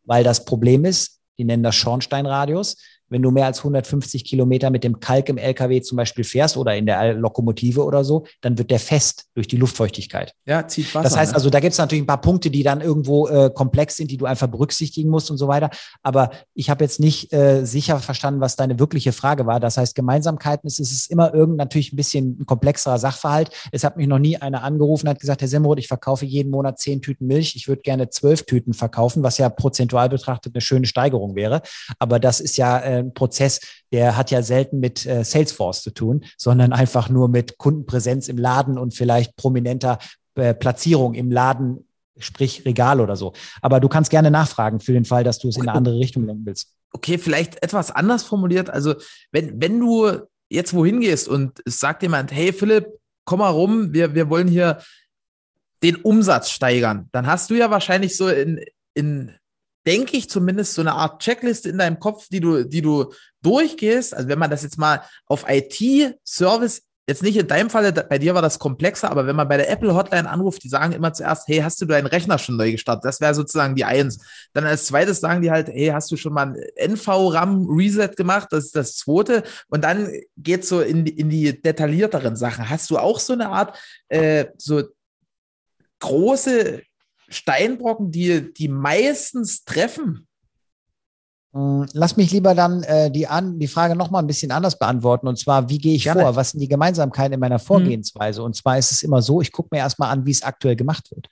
Weil das Problem ist, die nennen das Schornsteinradius. Wenn du mehr als 150 Kilometer mit dem Kalk im LKW zum Beispiel fährst oder in der Lokomotive oder so, dann wird der fest durch die Luftfeuchtigkeit. Ja, zieht Wasser. Das heißt ne? also, da gibt es natürlich ein paar Punkte, die dann irgendwo äh, komplex sind, die du einfach berücksichtigen musst und so weiter. Aber ich habe jetzt nicht äh, sicher verstanden, was deine wirkliche Frage war. Das heißt, Gemeinsamkeiten ist, ist es immer irgend natürlich ein bisschen ein komplexerer Sachverhalt. Es hat mich noch nie einer angerufen und hat gesagt, Herr Semroth, ich verkaufe jeden Monat zehn Tüten Milch. Ich würde gerne zwölf Tüten verkaufen, was ja prozentual betrachtet eine schöne Steigerung wäre. Aber das ist ja äh, ein Prozess, der hat ja selten mit äh, Salesforce zu tun, sondern einfach nur mit Kundenpräsenz im Laden und vielleicht prominenter äh, Platzierung im Laden sprich Regal oder so. Aber du kannst gerne nachfragen für den Fall, dass du es in eine andere Richtung lenken willst. Okay, vielleicht etwas anders formuliert. Also, wenn, wenn du jetzt wohin gehst und es sagt jemand, hey Philipp, komm mal rum, wir, wir wollen hier den Umsatz steigern, dann hast du ja wahrscheinlich so in, in denke ich zumindest so eine Art Checkliste in deinem Kopf, die du, die du durchgehst. Also wenn man das jetzt mal auf IT-Service jetzt nicht in deinem Fall, bei dir war das komplexer, aber wenn man bei der Apple Hotline anruft, die sagen immer zuerst, hey, hast du deinen Rechner schon neu gestartet? Das wäre sozusagen die Eins. Dann als zweites sagen die halt, hey, hast du schon mal ein NV-RAM-Reset gemacht? Das ist das zweite. Und dann geht es so in die, in die detaillierteren Sachen. Hast du auch so eine Art, äh, so große Steinbrocken, die, die meistens treffen? Hm, lass mich lieber dann äh, die, an, die Frage nochmal ein bisschen anders beantworten. Und zwar, wie gehe ich Gerne. vor? Was sind die Gemeinsamkeiten in meiner. Vorgehensweise? Mhm. Und zwar ist es immer so, ich gucke mir erstmal an, wie es aktuell gemacht wird.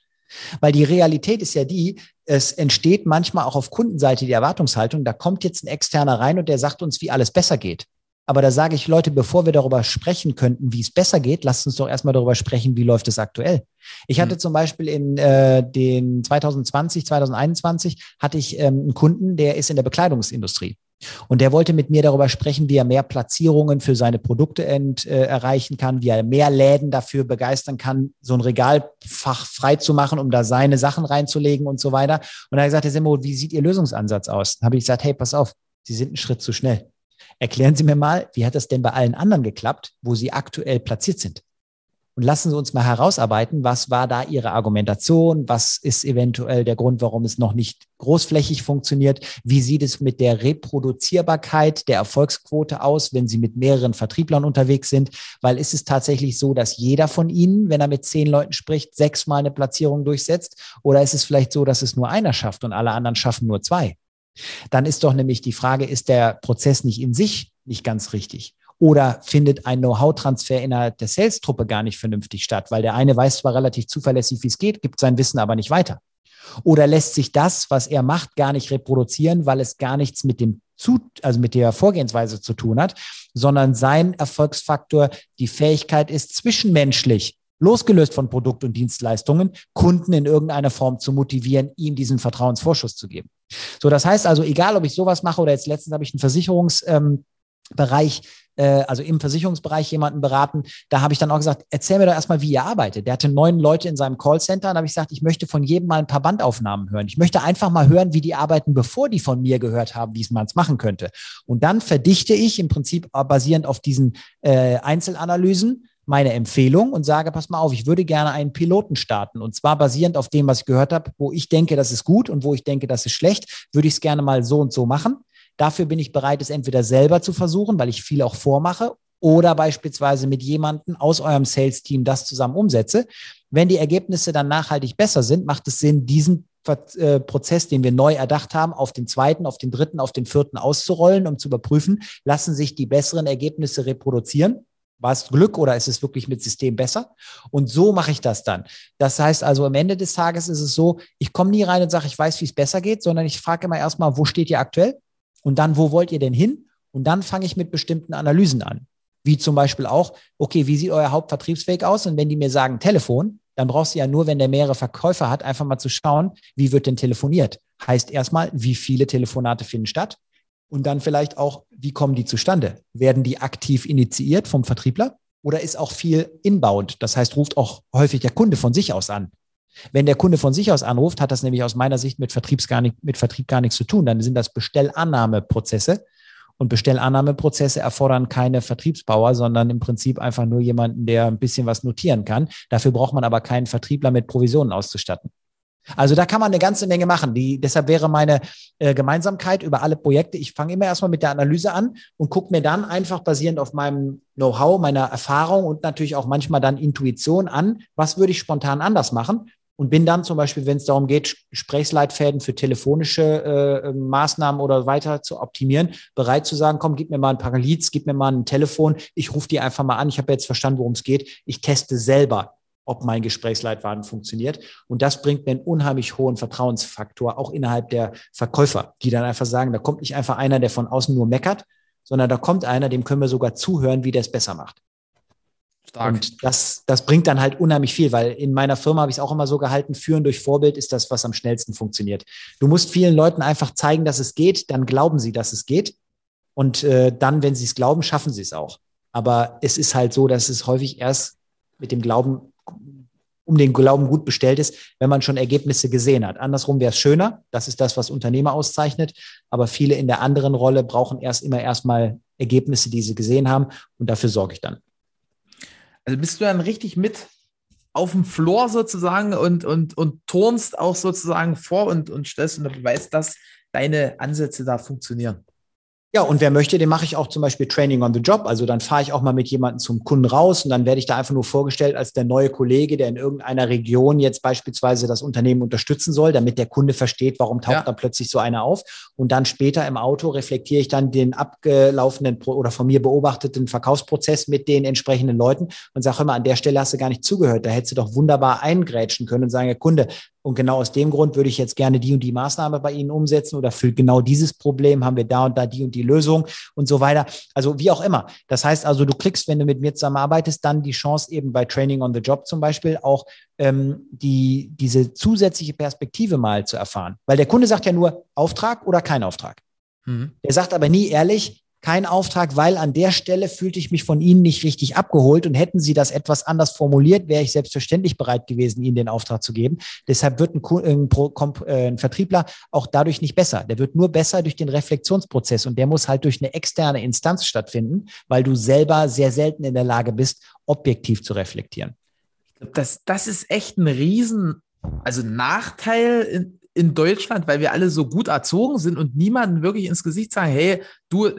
Weil die Realität ist ja die, es entsteht manchmal auch auf Kundenseite die Erwartungshaltung, da kommt jetzt ein Externer rein und der sagt uns, wie alles besser geht. Aber da sage ich, Leute, bevor wir darüber sprechen könnten, wie es besser geht, lasst uns doch erstmal darüber sprechen, wie läuft es aktuell. Ich hatte mhm. zum Beispiel in äh, den 2020, 2021 hatte ich ähm, einen Kunden, der ist in der Bekleidungsindustrie. Und der wollte mit mir darüber sprechen, wie er mehr Platzierungen für seine Produkte ent, äh, erreichen kann, wie er mehr Läden dafür begeistern kann, so ein Regalfach frei zu machen, um da seine Sachen reinzulegen und so weiter. Und er hat gesagt, Simo, wie sieht Ihr Lösungsansatz aus? Dann habe ich gesagt, hey, pass auf, Sie sind einen Schritt zu schnell. Erklären Sie mir mal, wie hat das denn bei allen anderen geklappt, wo Sie aktuell platziert sind? Und lassen Sie uns mal herausarbeiten, was war da Ihre Argumentation? Was ist eventuell der Grund, warum es noch nicht großflächig funktioniert? Wie sieht es mit der Reproduzierbarkeit der Erfolgsquote aus, wenn Sie mit mehreren Vertrieblern unterwegs sind? Weil ist es tatsächlich so, dass jeder von Ihnen, wenn er mit zehn Leuten spricht, sechsmal eine Platzierung durchsetzt? Oder ist es vielleicht so, dass es nur einer schafft und alle anderen schaffen nur zwei? Dann ist doch nämlich die Frage, ist der Prozess nicht in sich nicht ganz richtig? Oder findet ein Know-how-Transfer innerhalb der Sales-Truppe gar nicht vernünftig statt? Weil der eine weiß zwar relativ zuverlässig, wie es geht, gibt sein Wissen aber nicht weiter. Oder lässt sich das, was er macht, gar nicht reproduzieren, weil es gar nichts mit dem zu, also mit der Vorgehensweise zu tun hat, sondern sein Erfolgsfaktor die Fähigkeit ist, zwischenmenschlich losgelöst von Produkt und Dienstleistungen, Kunden in irgendeiner Form zu motivieren, ihm diesen Vertrauensvorschuss zu geben. So, das heißt also, egal ob ich sowas mache oder jetzt letztens habe ich einen Versicherungsbereich, ähm, äh, also im Versicherungsbereich jemanden beraten, da habe ich dann auch gesagt, erzähl mir doch erstmal, wie ihr arbeitet. Der hatte neun Leute in seinem Callcenter, und habe ich gesagt, ich möchte von jedem mal ein paar Bandaufnahmen hören. Ich möchte einfach mal hören, wie die arbeiten, bevor die von mir gehört haben, wie es man es machen könnte. Und dann verdichte ich im Prinzip basierend auf diesen äh, Einzelanalysen meine Empfehlung und sage, pass mal auf, ich würde gerne einen Piloten starten. Und zwar basierend auf dem, was ich gehört habe, wo ich denke, das ist gut und wo ich denke, das ist schlecht, würde ich es gerne mal so und so machen. Dafür bin ich bereit, es entweder selber zu versuchen, weil ich viel auch vormache, oder beispielsweise mit jemandem aus eurem Sales-Team das zusammen umsetze. Wenn die Ergebnisse dann nachhaltig besser sind, macht es Sinn, diesen äh, Prozess, den wir neu erdacht haben, auf den zweiten, auf den dritten, auf den vierten auszurollen, um zu überprüfen, lassen sich die besseren Ergebnisse reproduzieren war es Glück oder ist es wirklich mit System besser? Und so mache ich das dann. Das heißt also, am Ende des Tages ist es so, ich komme nie rein und sage, ich weiß, wie es besser geht, sondern ich frage immer erstmal, wo steht ihr aktuell? Und dann, wo wollt ihr denn hin? Und dann fange ich mit bestimmten Analysen an. Wie zum Beispiel auch, okay, wie sieht euer Hauptvertriebsweg aus? Und wenn die mir sagen Telefon, dann brauchst du ja nur, wenn der mehrere Verkäufer hat, einfach mal zu schauen, wie wird denn telefoniert? Heißt erstmal, wie viele Telefonate finden statt? Und dann vielleicht auch, wie kommen die zustande? Werden die aktiv initiiert vom Vertriebler oder ist auch viel inbound? Das heißt, ruft auch häufig der Kunde von sich aus an. Wenn der Kunde von sich aus anruft, hat das nämlich aus meiner Sicht mit, Vertriebs gar nicht, mit Vertrieb gar nichts zu tun. Dann sind das Bestellannahmeprozesse. Und Bestellannahmeprozesse erfordern keine Vertriebsbauer, sondern im Prinzip einfach nur jemanden, der ein bisschen was notieren kann. Dafür braucht man aber keinen Vertriebler mit Provisionen auszustatten. Also da kann man eine ganze Menge machen. Die, deshalb wäre meine äh, Gemeinsamkeit über alle Projekte. Ich fange immer erstmal mit der Analyse an und gucke mir dann einfach basierend auf meinem Know-how, meiner Erfahrung und natürlich auch manchmal dann Intuition an, was würde ich spontan anders machen und bin dann zum Beispiel, wenn es darum geht, Gesprächsleitfäden für telefonische äh, Maßnahmen oder weiter zu optimieren, bereit zu sagen, komm, gib mir mal ein paar Leads, gib mir mal ein Telefon, ich rufe die einfach mal an, ich habe jetzt verstanden, worum es geht, ich teste selber ob mein Gesprächsleitfaden funktioniert. Und das bringt mir einen unheimlich hohen Vertrauensfaktor, auch innerhalb der Verkäufer, die dann einfach sagen, da kommt nicht einfach einer, der von außen nur meckert, sondern da kommt einer, dem können wir sogar zuhören, wie der es besser macht. Stark. Und das, das bringt dann halt unheimlich viel, weil in meiner Firma habe ich es auch immer so gehalten, führen durch Vorbild ist das, was am schnellsten funktioniert. Du musst vielen Leuten einfach zeigen, dass es geht, dann glauben sie, dass es geht. Und äh, dann, wenn sie es glauben, schaffen sie es auch. Aber es ist halt so, dass es häufig erst mit dem Glauben, um den Glauben gut bestellt ist, wenn man schon Ergebnisse gesehen hat. Andersrum wäre es schöner. Das ist das, was Unternehmer auszeichnet. Aber viele in der anderen Rolle brauchen erst immer erstmal Ergebnisse, die sie gesehen haben. Und dafür sorge ich dann. Also bist du dann richtig mit auf dem Floor sozusagen und, und, und turnst auch sozusagen vor und, und stellst unter Beweis, dass deine Ansätze da funktionieren. Ja, und wer möchte, den mache ich auch zum Beispiel Training on the Job. Also dann fahre ich auch mal mit jemandem zum Kunden raus und dann werde ich da einfach nur vorgestellt als der neue Kollege, der in irgendeiner Region jetzt beispielsweise das Unternehmen unterstützen soll, damit der Kunde versteht, warum taucht ja. da plötzlich so einer auf. Und dann später im Auto reflektiere ich dann den abgelaufenen oder von mir beobachteten Verkaufsprozess mit den entsprechenden Leuten und sage immer, an der Stelle hast du gar nicht zugehört. Da hättest du doch wunderbar eingrätschen können und sagen, Herr Kunde, und genau aus dem Grund würde ich jetzt gerne die und die Maßnahme bei Ihnen umsetzen oder für genau dieses Problem haben wir da und da die und die Lösung und so weiter. Also wie auch immer. Das heißt also, du kriegst, wenn du mit mir zusammenarbeitest, dann die Chance eben bei Training on the Job zum Beispiel auch ähm, die, diese zusätzliche Perspektive mal zu erfahren. Weil der Kunde sagt ja nur Auftrag oder kein Auftrag. Mhm. Der sagt aber nie ehrlich, kein Auftrag, weil an der Stelle fühlte ich mich von Ihnen nicht richtig abgeholt und hätten Sie das etwas anders formuliert, wäre ich selbstverständlich bereit gewesen, Ihnen den Auftrag zu geben. Deshalb wird ein, ein, äh, ein, Vertriebler auch dadurch nicht besser. Der wird nur besser durch den Reflexionsprozess und der muss halt durch eine externe Instanz stattfinden, weil du selber sehr selten in der Lage bist, objektiv zu reflektieren. Das, das ist echt ein Riesen, also Nachteil in, in Deutschland, weil wir alle so gut erzogen sind und niemanden wirklich ins Gesicht sagen, hey, du,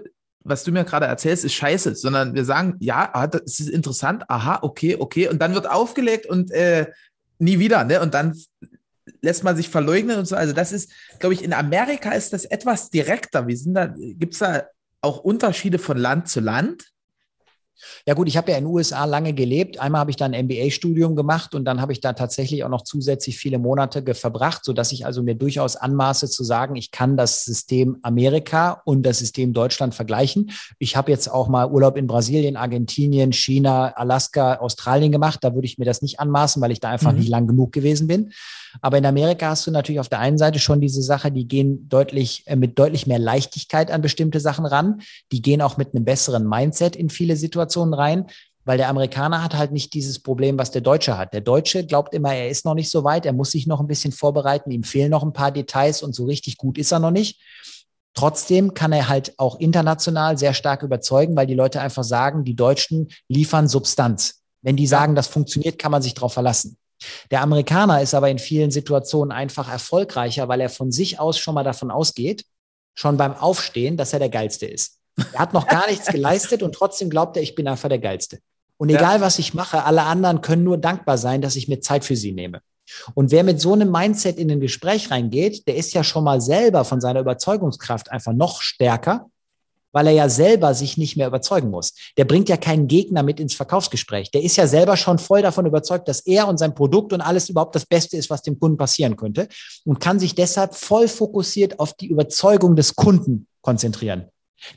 was du mir gerade erzählst, ist scheiße, sondern wir sagen, ja, ah, das ist interessant, aha, okay, okay, und dann wird aufgelegt und äh, nie wieder, ne? Und dann lässt man sich verleugnen und so. Also das ist, glaube ich, in Amerika ist das etwas direkter. Wie sind da, gibt es da auch Unterschiede von Land zu Land? Ja gut, ich habe ja in den USA lange gelebt. Einmal habe ich da ein MBA-Studium gemacht und dann habe ich da tatsächlich auch noch zusätzlich viele Monate verbracht, sodass ich also mir durchaus anmaße zu sagen, ich kann das System Amerika und das System Deutschland vergleichen. Ich habe jetzt auch mal Urlaub in Brasilien, Argentinien, China, Alaska, Australien gemacht. Da würde ich mir das nicht anmaßen, weil ich da einfach mhm. nicht lang genug gewesen bin. Aber in Amerika hast du natürlich auf der einen Seite schon diese Sache, die gehen deutlich äh, mit deutlich mehr Leichtigkeit an bestimmte Sachen ran. Die gehen auch mit einem besseren Mindset in viele Situationen rein weil der Amerikaner hat halt nicht dieses Problem, was der Deutsche hat. Der Deutsche glaubt immer, er ist noch nicht so weit, er muss sich noch ein bisschen vorbereiten, ihm fehlen noch ein paar Details und so richtig gut ist er noch nicht. Trotzdem kann er halt auch international sehr stark überzeugen, weil die Leute einfach sagen, die Deutschen liefern Substanz. Wenn die sagen, das funktioniert, kann man sich darauf verlassen. Der Amerikaner ist aber in vielen Situationen einfach erfolgreicher, weil er von sich aus schon mal davon ausgeht, schon beim Aufstehen, dass er der Geilste ist. Er hat noch gar nichts geleistet und trotzdem glaubt er, ich bin einfach der Geilste. Und egal, ja. was ich mache, alle anderen können nur dankbar sein, dass ich mir Zeit für sie nehme. Und wer mit so einem Mindset in ein Gespräch reingeht, der ist ja schon mal selber von seiner Überzeugungskraft einfach noch stärker weil er ja selber sich nicht mehr überzeugen muss. Der bringt ja keinen Gegner mit ins Verkaufsgespräch. Der ist ja selber schon voll davon überzeugt, dass er und sein Produkt und alles überhaupt das Beste ist, was dem Kunden passieren könnte und kann sich deshalb voll fokussiert auf die Überzeugung des Kunden konzentrieren.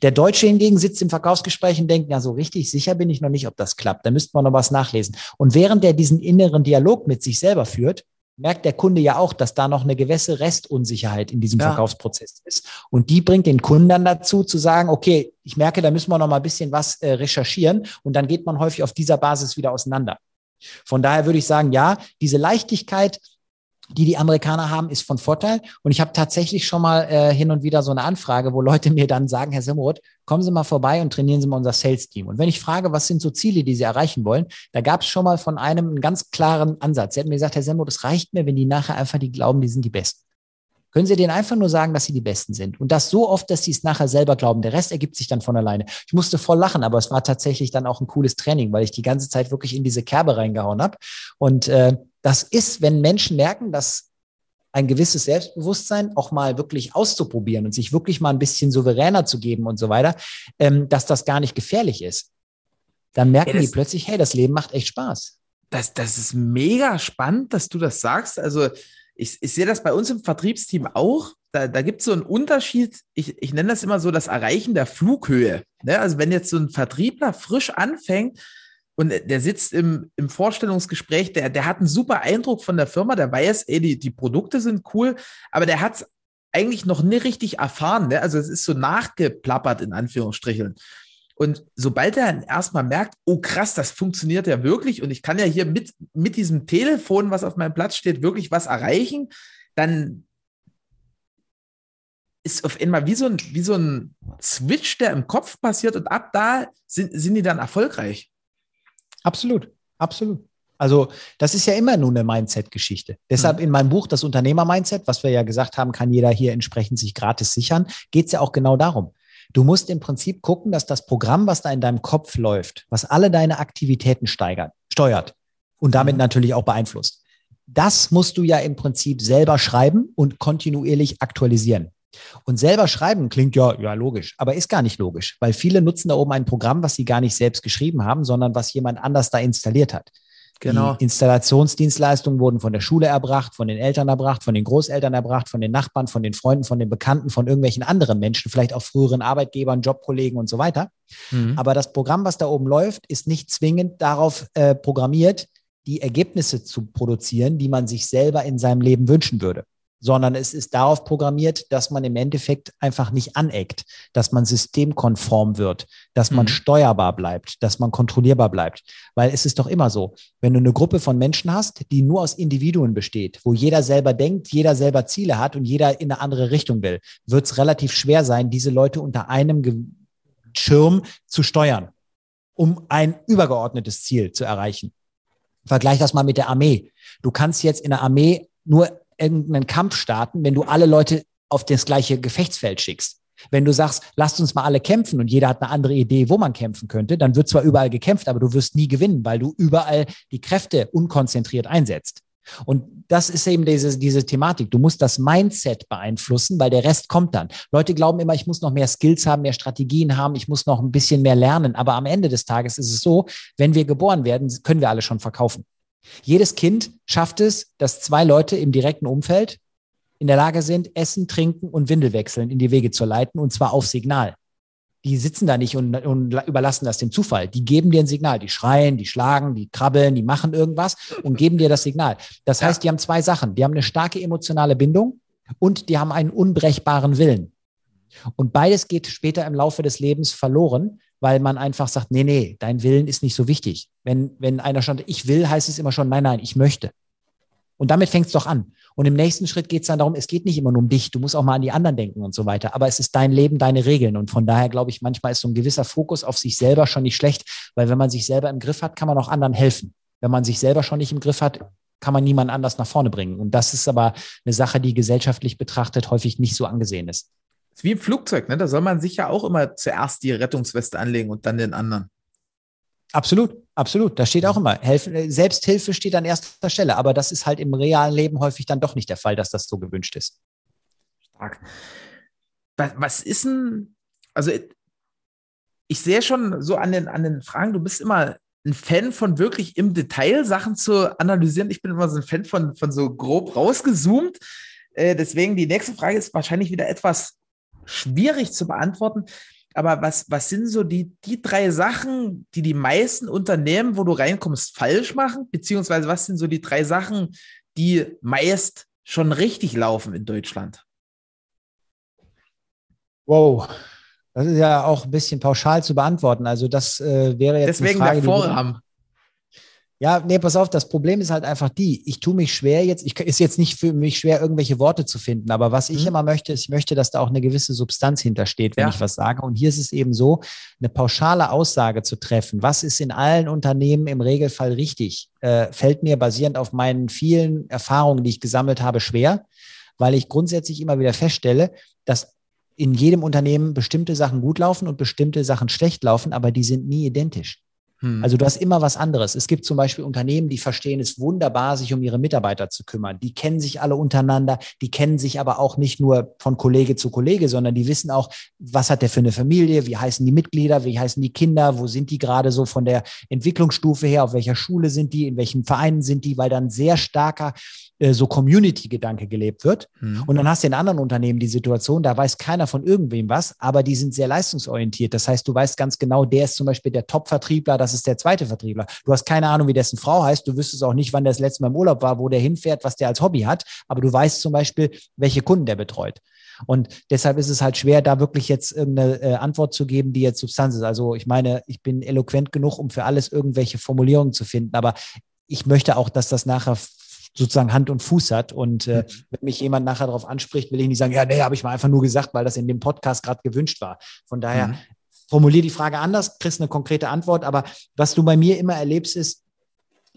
Der Deutsche hingegen sitzt im Verkaufsgespräch und denkt, ja, so richtig sicher bin ich noch nicht, ob das klappt. Da müsste man noch was nachlesen. Und während er diesen inneren Dialog mit sich selber führt, merkt der Kunde ja auch, dass da noch eine gewisse Restunsicherheit in diesem ja. Verkaufsprozess ist. Und die bringt den Kunden dann dazu zu sagen, okay, ich merke, da müssen wir noch mal ein bisschen was äh, recherchieren. Und dann geht man häufig auf dieser Basis wieder auseinander. Von daher würde ich sagen, ja, diese Leichtigkeit, die die Amerikaner haben, ist von Vorteil. Und ich habe tatsächlich schon mal äh, hin und wieder so eine Anfrage, wo Leute mir dann sagen, Herr Simroth, kommen Sie mal vorbei und trainieren Sie mal unser Sales-Team. Und wenn ich frage, was sind so Ziele, die Sie erreichen wollen, da gab es schon mal von einem einen ganz klaren Ansatz. Sie hat mir gesagt, Herr Simroth, es reicht mir, wenn die nachher einfach die glauben, die sind die Besten. Können Sie denen einfach nur sagen, dass sie die Besten sind. Und das so oft, dass sie es nachher selber glauben. Der Rest ergibt sich dann von alleine. Ich musste voll lachen, aber es war tatsächlich dann auch ein cooles Training, weil ich die ganze Zeit wirklich in diese Kerbe reingehauen habe. Und äh, das ist, wenn Menschen merken, dass ein gewisses Selbstbewusstsein auch mal wirklich auszuprobieren und sich wirklich mal ein bisschen souveräner zu geben und so weiter, ähm, dass das gar nicht gefährlich ist. Dann merken ja, die plötzlich, hey, das Leben macht echt Spaß. Das, das ist mega spannend, dass du das sagst. Also ich, ich sehe das bei uns im Vertriebsteam auch. Da, da gibt es so einen Unterschied. Ich, ich nenne das immer so das Erreichen der Flughöhe. Ne? Also wenn jetzt so ein Vertriebler frisch anfängt, und der sitzt im, im Vorstellungsgespräch, der, der hat einen super Eindruck von der Firma, der weiß, ey, die, die Produkte sind cool, aber der hat es eigentlich noch nie richtig erfahren. Ne? Also es ist so nachgeplappert in Anführungsstrichen. Und sobald er erstmal merkt, oh krass, das funktioniert ja wirklich und ich kann ja hier mit, mit diesem Telefon, was auf meinem Platz steht, wirklich was erreichen, dann ist auf einmal wie so ein, wie so ein Switch, der im Kopf passiert und ab da sind, sind die dann erfolgreich. Absolut, absolut. Also das ist ja immer nur eine Mindset-Geschichte. Deshalb mhm. in meinem Buch, das Unternehmer-Mindset, was wir ja gesagt haben, kann jeder hier entsprechend sich gratis sichern, geht es ja auch genau darum. Du musst im Prinzip gucken, dass das Programm, was da in deinem Kopf läuft, was alle deine Aktivitäten steigert, steuert und damit mhm. natürlich auch beeinflusst. Das musst du ja im Prinzip selber schreiben und kontinuierlich aktualisieren. Und selber schreiben klingt ja, ja logisch, aber ist gar nicht logisch, weil viele nutzen da oben ein Programm, was sie gar nicht selbst geschrieben haben, sondern was jemand anders da installiert hat. Genau. Die Installationsdienstleistungen wurden von der Schule erbracht, von den Eltern erbracht, von den Großeltern erbracht, von den Nachbarn, von den Freunden, von den Bekannten, von irgendwelchen anderen Menschen, vielleicht auch früheren Arbeitgebern, Jobkollegen und so weiter. Mhm. Aber das Programm, was da oben läuft, ist nicht zwingend darauf äh, programmiert, die Ergebnisse zu produzieren, die man sich selber in seinem Leben wünschen würde sondern es ist darauf programmiert, dass man im Endeffekt einfach nicht aneckt, dass man systemkonform wird, dass man mhm. steuerbar bleibt, dass man kontrollierbar bleibt. Weil es ist doch immer so, wenn du eine Gruppe von Menschen hast, die nur aus Individuen besteht, wo jeder selber denkt, jeder selber Ziele hat und jeder in eine andere Richtung will, wird es relativ schwer sein, diese Leute unter einem Schirm zu steuern, um ein übergeordnetes Ziel zu erreichen. Vergleich das mal mit der Armee. Du kannst jetzt in der Armee nur irgendeinen Kampf starten, wenn du alle Leute auf das gleiche Gefechtsfeld schickst. Wenn du sagst, lasst uns mal alle kämpfen und jeder hat eine andere Idee, wo man kämpfen könnte, dann wird zwar überall gekämpft, aber du wirst nie gewinnen, weil du überall die Kräfte unkonzentriert einsetzt. Und das ist eben diese, diese Thematik. Du musst das Mindset beeinflussen, weil der Rest kommt dann. Leute glauben immer, ich muss noch mehr Skills haben, mehr Strategien haben, ich muss noch ein bisschen mehr lernen. Aber am Ende des Tages ist es so, wenn wir geboren werden, können wir alle schon verkaufen. Jedes Kind schafft es, dass zwei Leute im direkten Umfeld in der Lage sind, Essen, Trinken und Windel wechseln in die Wege zu leiten, und zwar auf Signal. Die sitzen da nicht und, und überlassen das dem Zufall. Die geben dir ein Signal. Die schreien, die schlagen, die krabbeln, die machen irgendwas und geben dir das Signal. Das heißt, die haben zwei Sachen. Die haben eine starke emotionale Bindung und die haben einen unbrechbaren Willen. Und beides geht später im Laufe des Lebens verloren, weil man einfach sagt, nee, nee, dein Willen ist nicht so wichtig. Wenn, wenn einer schon, ich will, heißt es immer schon, nein, nein, ich möchte. Und damit fängt es doch an. Und im nächsten Schritt geht es dann darum, es geht nicht immer nur um dich, du musst auch mal an die anderen denken und so weiter. Aber es ist dein Leben, deine Regeln. Und von daher glaube ich, manchmal ist so ein gewisser Fokus auf sich selber schon nicht schlecht, weil wenn man sich selber im Griff hat, kann man auch anderen helfen. Wenn man sich selber schon nicht im Griff hat, kann man niemand anders nach vorne bringen. Und das ist aber eine Sache, die gesellschaftlich betrachtet häufig nicht so angesehen ist ist wie im Flugzeug, ne? Da soll man sich ja auch immer zuerst die Rettungsweste anlegen und dann den anderen. Absolut, absolut. Da steht auch immer, helfen, äh, Selbsthilfe steht an erster Stelle, aber das ist halt im realen Leben häufig dann doch nicht der Fall, dass das so gewünscht ist. Stark. Was, was ist denn, also ich sehe schon so an den, an den Fragen, du bist immer ein Fan von wirklich im Detail Sachen zu analysieren. Ich bin immer so ein Fan von, von so grob rausgezoomt. Äh, deswegen die nächste Frage ist wahrscheinlich wieder etwas schwierig zu beantworten. Aber was, was sind so die, die drei Sachen, die die meisten Unternehmen, wo du reinkommst, falsch machen? Beziehungsweise was sind so die drei Sachen, die meist schon richtig laufen in Deutschland? Wow, das ist ja auch ein bisschen pauschal zu beantworten. Also das äh, wäre jetzt Deswegen eine Frage, der Vorrahmen. Ja, nee, pass auf, das Problem ist halt einfach die, ich tue mich schwer jetzt, ich ist jetzt nicht für mich schwer, irgendwelche Worte zu finden, aber was ich mhm. immer möchte, ist, ich möchte, dass da auch eine gewisse Substanz hintersteht, wenn ja. ich was sage. Und hier ist es eben so, eine pauschale Aussage zu treffen, was ist in allen Unternehmen im Regelfall richtig, äh, fällt mir basierend auf meinen vielen Erfahrungen, die ich gesammelt habe, schwer, weil ich grundsätzlich immer wieder feststelle, dass in jedem Unternehmen bestimmte Sachen gut laufen und bestimmte Sachen schlecht laufen, aber die sind nie identisch. Hm. Also du hast immer was anderes. Es gibt zum Beispiel Unternehmen, die verstehen es wunderbar, sich um ihre Mitarbeiter zu kümmern. Die kennen sich alle untereinander, die kennen sich aber auch nicht nur von Kollege zu Kollege, sondern die wissen auch, was hat der für eine Familie, wie heißen die Mitglieder, wie heißen die Kinder, wo sind die gerade so von der Entwicklungsstufe her, auf welcher Schule sind die, in welchen Vereinen sind die, weil dann sehr starker äh, so Community-Gedanke gelebt wird. Mhm. Und dann hast du in anderen Unternehmen die Situation, da weiß keiner von irgendwem was, aber die sind sehr leistungsorientiert. Das heißt, du weißt ganz genau, der ist zum Beispiel der Top-Vertriebler, das ist der zweite Vertriebler. Du hast keine Ahnung, wie dessen Frau heißt. Du wüsstest auch nicht, wann der das letzte Mal im Urlaub war, wo der hinfährt, was der als Hobby hat. Aber du weißt zum Beispiel, welche Kunden der betreut. Und deshalb ist es halt schwer, da wirklich jetzt irgendeine äh, Antwort zu geben, die jetzt Substanz ist. Also ich meine, ich bin eloquent genug, um für alles irgendwelche Formulierungen zu finden, aber ich möchte auch, dass das nachher sozusagen Hand und Fuß hat. Und äh, mhm. wenn mich jemand nachher darauf anspricht, will ich nicht sagen, ja, nee, habe ich mal einfach nur gesagt, weil das in dem Podcast gerade gewünscht war. Von daher mhm. formuliere die Frage anders, kriegst eine konkrete Antwort. Aber was du bei mir immer erlebst, ist,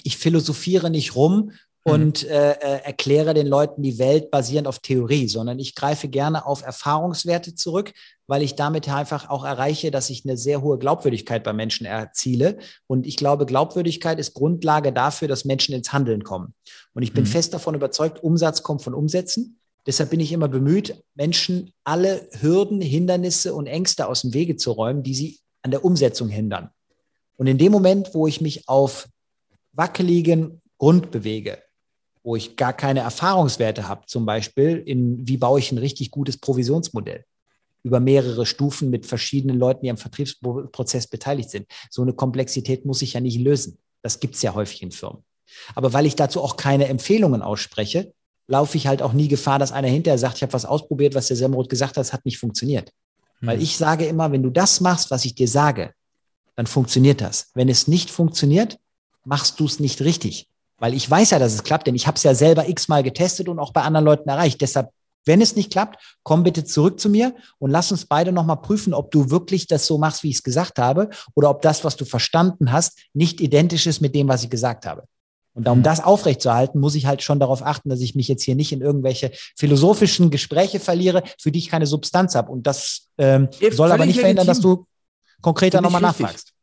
ich philosophiere nicht rum Mhm. und äh, äh, erkläre den Leuten die Welt basierend auf Theorie, sondern ich greife gerne auf Erfahrungswerte zurück, weil ich damit einfach auch erreiche, dass ich eine sehr hohe Glaubwürdigkeit bei Menschen erziele. Und ich glaube, Glaubwürdigkeit ist Grundlage dafür, dass Menschen ins Handeln kommen. Und ich bin mhm. fest davon überzeugt, Umsatz kommt von Umsätzen. Deshalb bin ich immer bemüht, Menschen alle Hürden, Hindernisse und Ängste aus dem Wege zu räumen, die sie an der Umsetzung hindern. Und in dem Moment, wo ich mich auf wackeligen Grund bewege, wo ich gar keine Erfahrungswerte habe, zum Beispiel in, wie baue ich ein richtig gutes Provisionsmodell über mehrere Stufen mit verschiedenen Leuten, die am Vertriebsprozess beteiligt sind. So eine Komplexität muss ich ja nicht lösen. Das gibt es ja häufig in Firmen. Aber weil ich dazu auch keine Empfehlungen ausspreche, laufe ich halt auch nie Gefahr, dass einer hinterher sagt, ich habe was ausprobiert, was der Semrot gesagt hat, hat nicht funktioniert. Hm. Weil ich sage immer, wenn du das machst, was ich dir sage, dann funktioniert das. Wenn es nicht funktioniert, machst du es nicht richtig. Weil ich weiß ja, dass es klappt, denn ich habe es ja selber x-mal getestet und auch bei anderen Leuten erreicht. Deshalb, wenn es nicht klappt, komm bitte zurück zu mir und lass uns beide nochmal prüfen, ob du wirklich das so machst, wie ich es gesagt habe, oder ob das, was du verstanden hast, nicht identisch ist mit dem, was ich gesagt habe. Und um mhm. das aufrechtzuerhalten, muss ich halt schon darauf achten, dass ich mich jetzt hier nicht in irgendwelche philosophischen Gespräche verliere, für die ich keine Substanz habe. Und das ähm, soll aber nicht verhindern, dass du konkreter nochmal nachfragst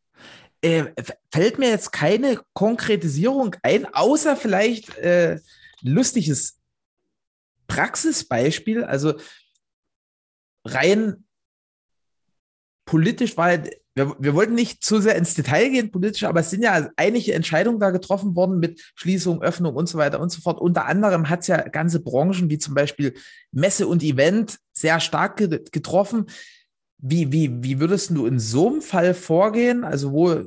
äh, fällt mir jetzt keine Konkretisierung ein, außer vielleicht äh, lustiges Praxisbeispiel. Also rein politisch war wir, wir wollten nicht zu sehr ins Detail gehen politisch, aber es sind ja einige Entscheidungen da getroffen worden mit Schließung, Öffnung und so weiter und so fort. Unter anderem hat es ja ganze Branchen wie zum Beispiel Messe und Event sehr stark getroffen. Wie, wie, wie würdest du in so einem Fall vorgehen? Also, wo,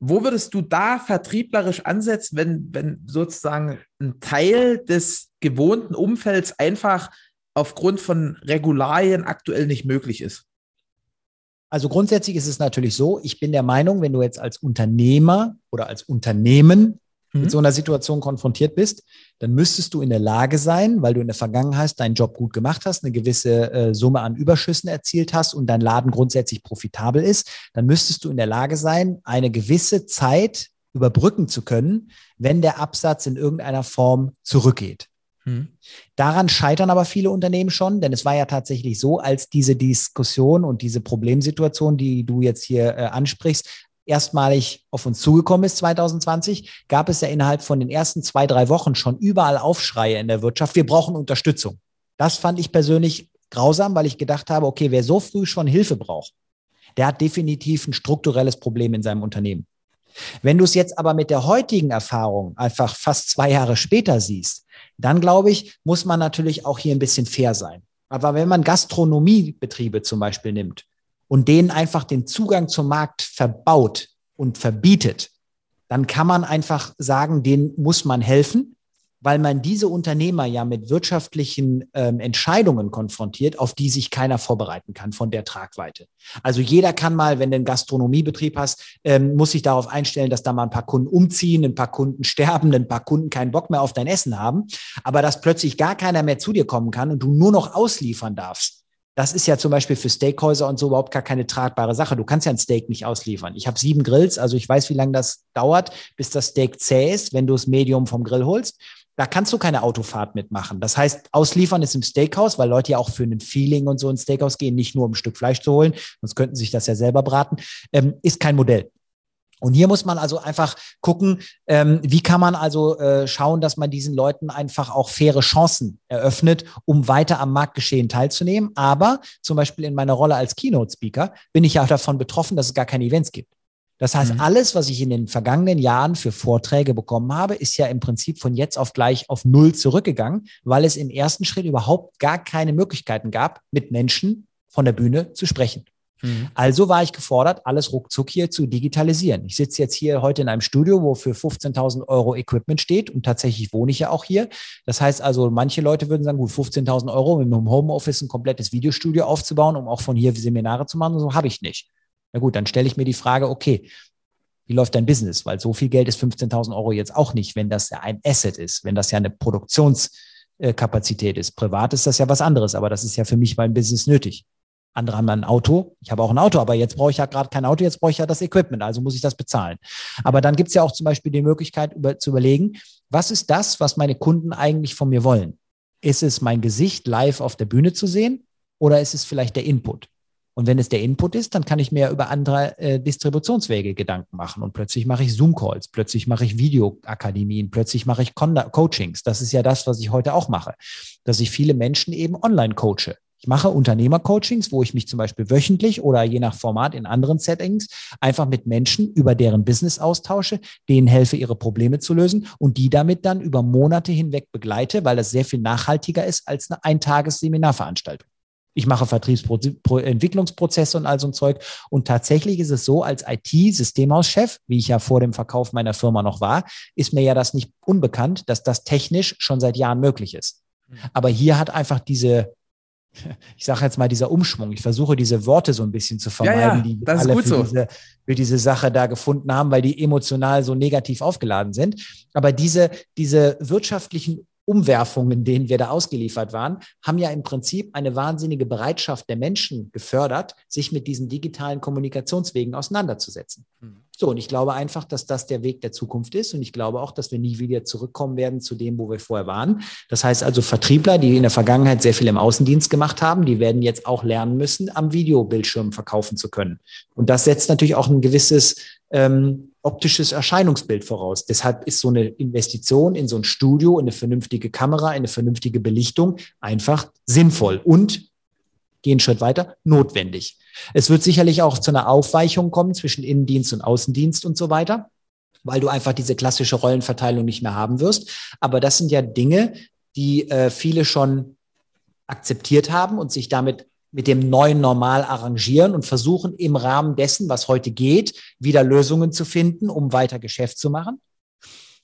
wo würdest du da vertrieblerisch ansetzen, wenn, wenn sozusagen ein Teil des gewohnten Umfelds einfach aufgrund von Regularien aktuell nicht möglich ist? Also grundsätzlich ist es natürlich so, ich bin der Meinung, wenn du jetzt als Unternehmer oder als Unternehmen mhm. mit so einer Situation konfrontiert bist, dann müsstest du in der Lage sein, weil du in der Vergangenheit deinen Job gut gemacht hast, eine gewisse äh, Summe an Überschüssen erzielt hast und dein Laden grundsätzlich profitabel ist, dann müsstest du in der Lage sein, eine gewisse Zeit überbrücken zu können, wenn der Absatz in irgendeiner Form zurückgeht. Mhm. Daran scheitern aber viele Unternehmen schon, denn es war ja tatsächlich so, als diese Diskussion und diese Problemsituation, die du jetzt hier äh, ansprichst, erstmalig auf uns zugekommen ist 2020, gab es ja innerhalb von den ersten zwei, drei Wochen schon überall Aufschreie in der Wirtschaft. Wir brauchen Unterstützung. Das fand ich persönlich grausam, weil ich gedacht habe, okay, wer so früh schon Hilfe braucht, der hat definitiv ein strukturelles Problem in seinem Unternehmen. Wenn du es jetzt aber mit der heutigen Erfahrung einfach fast zwei Jahre später siehst, dann glaube ich, muss man natürlich auch hier ein bisschen fair sein. Aber wenn man Gastronomiebetriebe zum Beispiel nimmt, und denen einfach den Zugang zum Markt verbaut und verbietet, dann kann man einfach sagen, denen muss man helfen, weil man diese Unternehmer ja mit wirtschaftlichen ähm, Entscheidungen konfrontiert, auf die sich keiner vorbereiten kann von der Tragweite. Also jeder kann mal, wenn du einen Gastronomiebetrieb hast, ähm, muss sich darauf einstellen, dass da mal ein paar Kunden umziehen, ein paar Kunden sterben, ein paar Kunden keinen Bock mehr auf dein Essen haben, aber dass plötzlich gar keiner mehr zu dir kommen kann und du nur noch ausliefern darfst das ist ja zum Beispiel für Steakhäuser und so überhaupt gar keine tragbare Sache. Du kannst ja ein Steak nicht ausliefern. Ich habe sieben Grills, also ich weiß, wie lange das dauert, bis das Steak zäh ist, wenn du es Medium vom Grill holst. Da kannst du keine Autofahrt mitmachen. Das heißt, ausliefern ist im Steakhouse, weil Leute ja auch für ein Feeling und so ins Steakhouse gehen, nicht nur um ein Stück Fleisch zu holen, sonst könnten sie sich das ja selber braten, ähm, ist kein Modell. Und hier muss man also einfach gucken, ähm, wie kann man also äh, schauen, dass man diesen Leuten einfach auch faire Chancen eröffnet, um weiter am Marktgeschehen teilzunehmen. Aber zum Beispiel in meiner Rolle als Keynote-Speaker bin ich ja davon betroffen, dass es gar keine Events gibt. Das heißt, mhm. alles, was ich in den vergangenen Jahren für Vorträge bekommen habe, ist ja im Prinzip von jetzt auf gleich auf Null zurückgegangen, weil es im ersten Schritt überhaupt gar keine Möglichkeiten gab, mit Menschen von der Bühne zu sprechen. Mhm. Also war ich gefordert, alles ruckzuck hier zu digitalisieren. Ich sitze jetzt hier heute in einem Studio, wo für 15.000 Euro Equipment steht und tatsächlich wohne ich ja auch hier. Das heißt also, manche Leute würden sagen, gut, 15.000 Euro mit einem Homeoffice ein komplettes Videostudio aufzubauen, um auch von hier Seminare zu machen, so habe ich nicht. Na gut, dann stelle ich mir die Frage, okay, wie läuft dein Business? Weil so viel Geld ist 15.000 Euro jetzt auch nicht, wenn das ja ein Asset ist, wenn das ja eine Produktionskapazität ist. Privat ist das ja was anderes, aber das ist ja für mich mein Business nötig. Andere haben ein Auto. Ich habe auch ein Auto, aber jetzt brauche ich ja gerade kein Auto, jetzt brauche ich ja das Equipment, also muss ich das bezahlen. Aber dann gibt es ja auch zum Beispiel die Möglichkeit über, zu überlegen, was ist das, was meine Kunden eigentlich von mir wollen? Ist es mein Gesicht live auf der Bühne zu sehen oder ist es vielleicht der Input? Und wenn es der Input ist, dann kann ich mir über andere äh, Distributionswege Gedanken machen. Und plötzlich mache ich Zoom-Calls, plötzlich mache ich Videoakademien, plötzlich mache ich Con Coachings. Das ist ja das, was ich heute auch mache, dass ich viele Menschen eben online coache. Ich mache Unternehmercoachings, wo ich mich zum Beispiel wöchentlich oder je nach Format in anderen Settings einfach mit Menschen über deren Business austausche, denen helfe, ihre Probleme zu lösen und die damit dann über Monate hinweg begleite, weil das sehr viel nachhaltiger ist als eine Eintages-Seminarveranstaltung. Ich mache Vertriebsentwicklungsprozesse und all so ein Zeug. Und tatsächlich ist es so, als IT-Systemhauschef, wie ich ja vor dem Verkauf meiner Firma noch war, ist mir ja das nicht unbekannt, dass das technisch schon seit Jahren möglich ist. Mhm. Aber hier hat einfach diese ich sage jetzt mal, dieser Umschwung. Ich versuche diese Worte so ein bisschen zu vermeiden, ja, ja, die wir alle für, so. diese, für diese Sache da gefunden haben, weil die emotional so negativ aufgeladen sind. Aber diese, diese wirtschaftlichen Umwerfungen, denen wir da ausgeliefert waren, haben ja im Prinzip eine wahnsinnige Bereitschaft der Menschen gefördert, sich mit diesen digitalen Kommunikationswegen auseinanderzusetzen. Mhm. So, und ich glaube einfach, dass das der Weg der Zukunft ist. Und ich glaube auch, dass wir nie wieder zurückkommen werden zu dem, wo wir vorher waren. Das heißt also, Vertriebler, die in der Vergangenheit sehr viel im Außendienst gemacht haben, die werden jetzt auch lernen müssen, am Videobildschirm verkaufen zu können. Und das setzt natürlich auch ein gewisses ähm, optisches Erscheinungsbild voraus. Deshalb ist so eine Investition in so ein Studio, in eine vernünftige Kamera, in eine vernünftige Belichtung einfach sinnvoll und gehen Schritt weiter, notwendig. Es wird sicherlich auch zu einer Aufweichung kommen zwischen Innendienst und Außendienst und so weiter, weil du einfach diese klassische Rollenverteilung nicht mehr haben wirst. Aber das sind ja Dinge, die äh, viele schon akzeptiert haben und sich damit mit dem neuen Normal arrangieren und versuchen im Rahmen dessen, was heute geht, wieder Lösungen zu finden, um weiter Geschäft zu machen.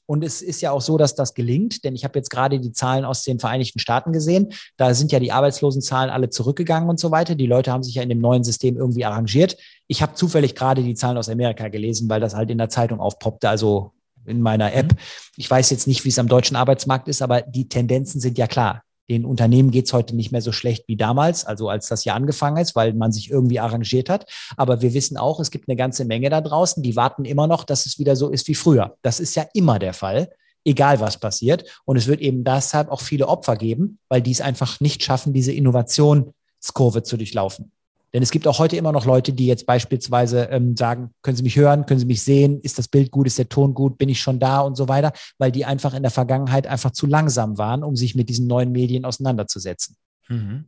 Und es ist ja auch so, dass das gelingt, denn ich habe jetzt gerade die Zahlen aus den Vereinigten Staaten gesehen. Da sind ja die Arbeitslosenzahlen alle zurückgegangen und so weiter. Die Leute haben sich ja in dem neuen System irgendwie arrangiert. Ich habe zufällig gerade die Zahlen aus Amerika gelesen, weil das halt in der Zeitung aufpoppte, also in meiner App. Mhm. Ich weiß jetzt nicht, wie es am deutschen Arbeitsmarkt ist, aber die Tendenzen sind ja klar. Den Unternehmen geht's heute nicht mehr so schlecht wie damals, also als das Jahr angefangen ist, weil man sich irgendwie arrangiert hat. Aber wir wissen auch, es gibt eine ganze Menge da draußen, die warten immer noch, dass es wieder so ist wie früher. Das ist ja immer der Fall, egal was passiert. Und es wird eben deshalb auch viele Opfer geben, weil die es einfach nicht schaffen, diese Innovationskurve zu durchlaufen. Denn es gibt auch heute immer noch Leute, die jetzt beispielsweise ähm, sagen, können Sie mich hören, können Sie mich sehen, ist das Bild gut, ist der Ton gut, bin ich schon da und so weiter, weil die einfach in der Vergangenheit einfach zu langsam waren, um sich mit diesen neuen Medien auseinanderzusetzen. Mhm.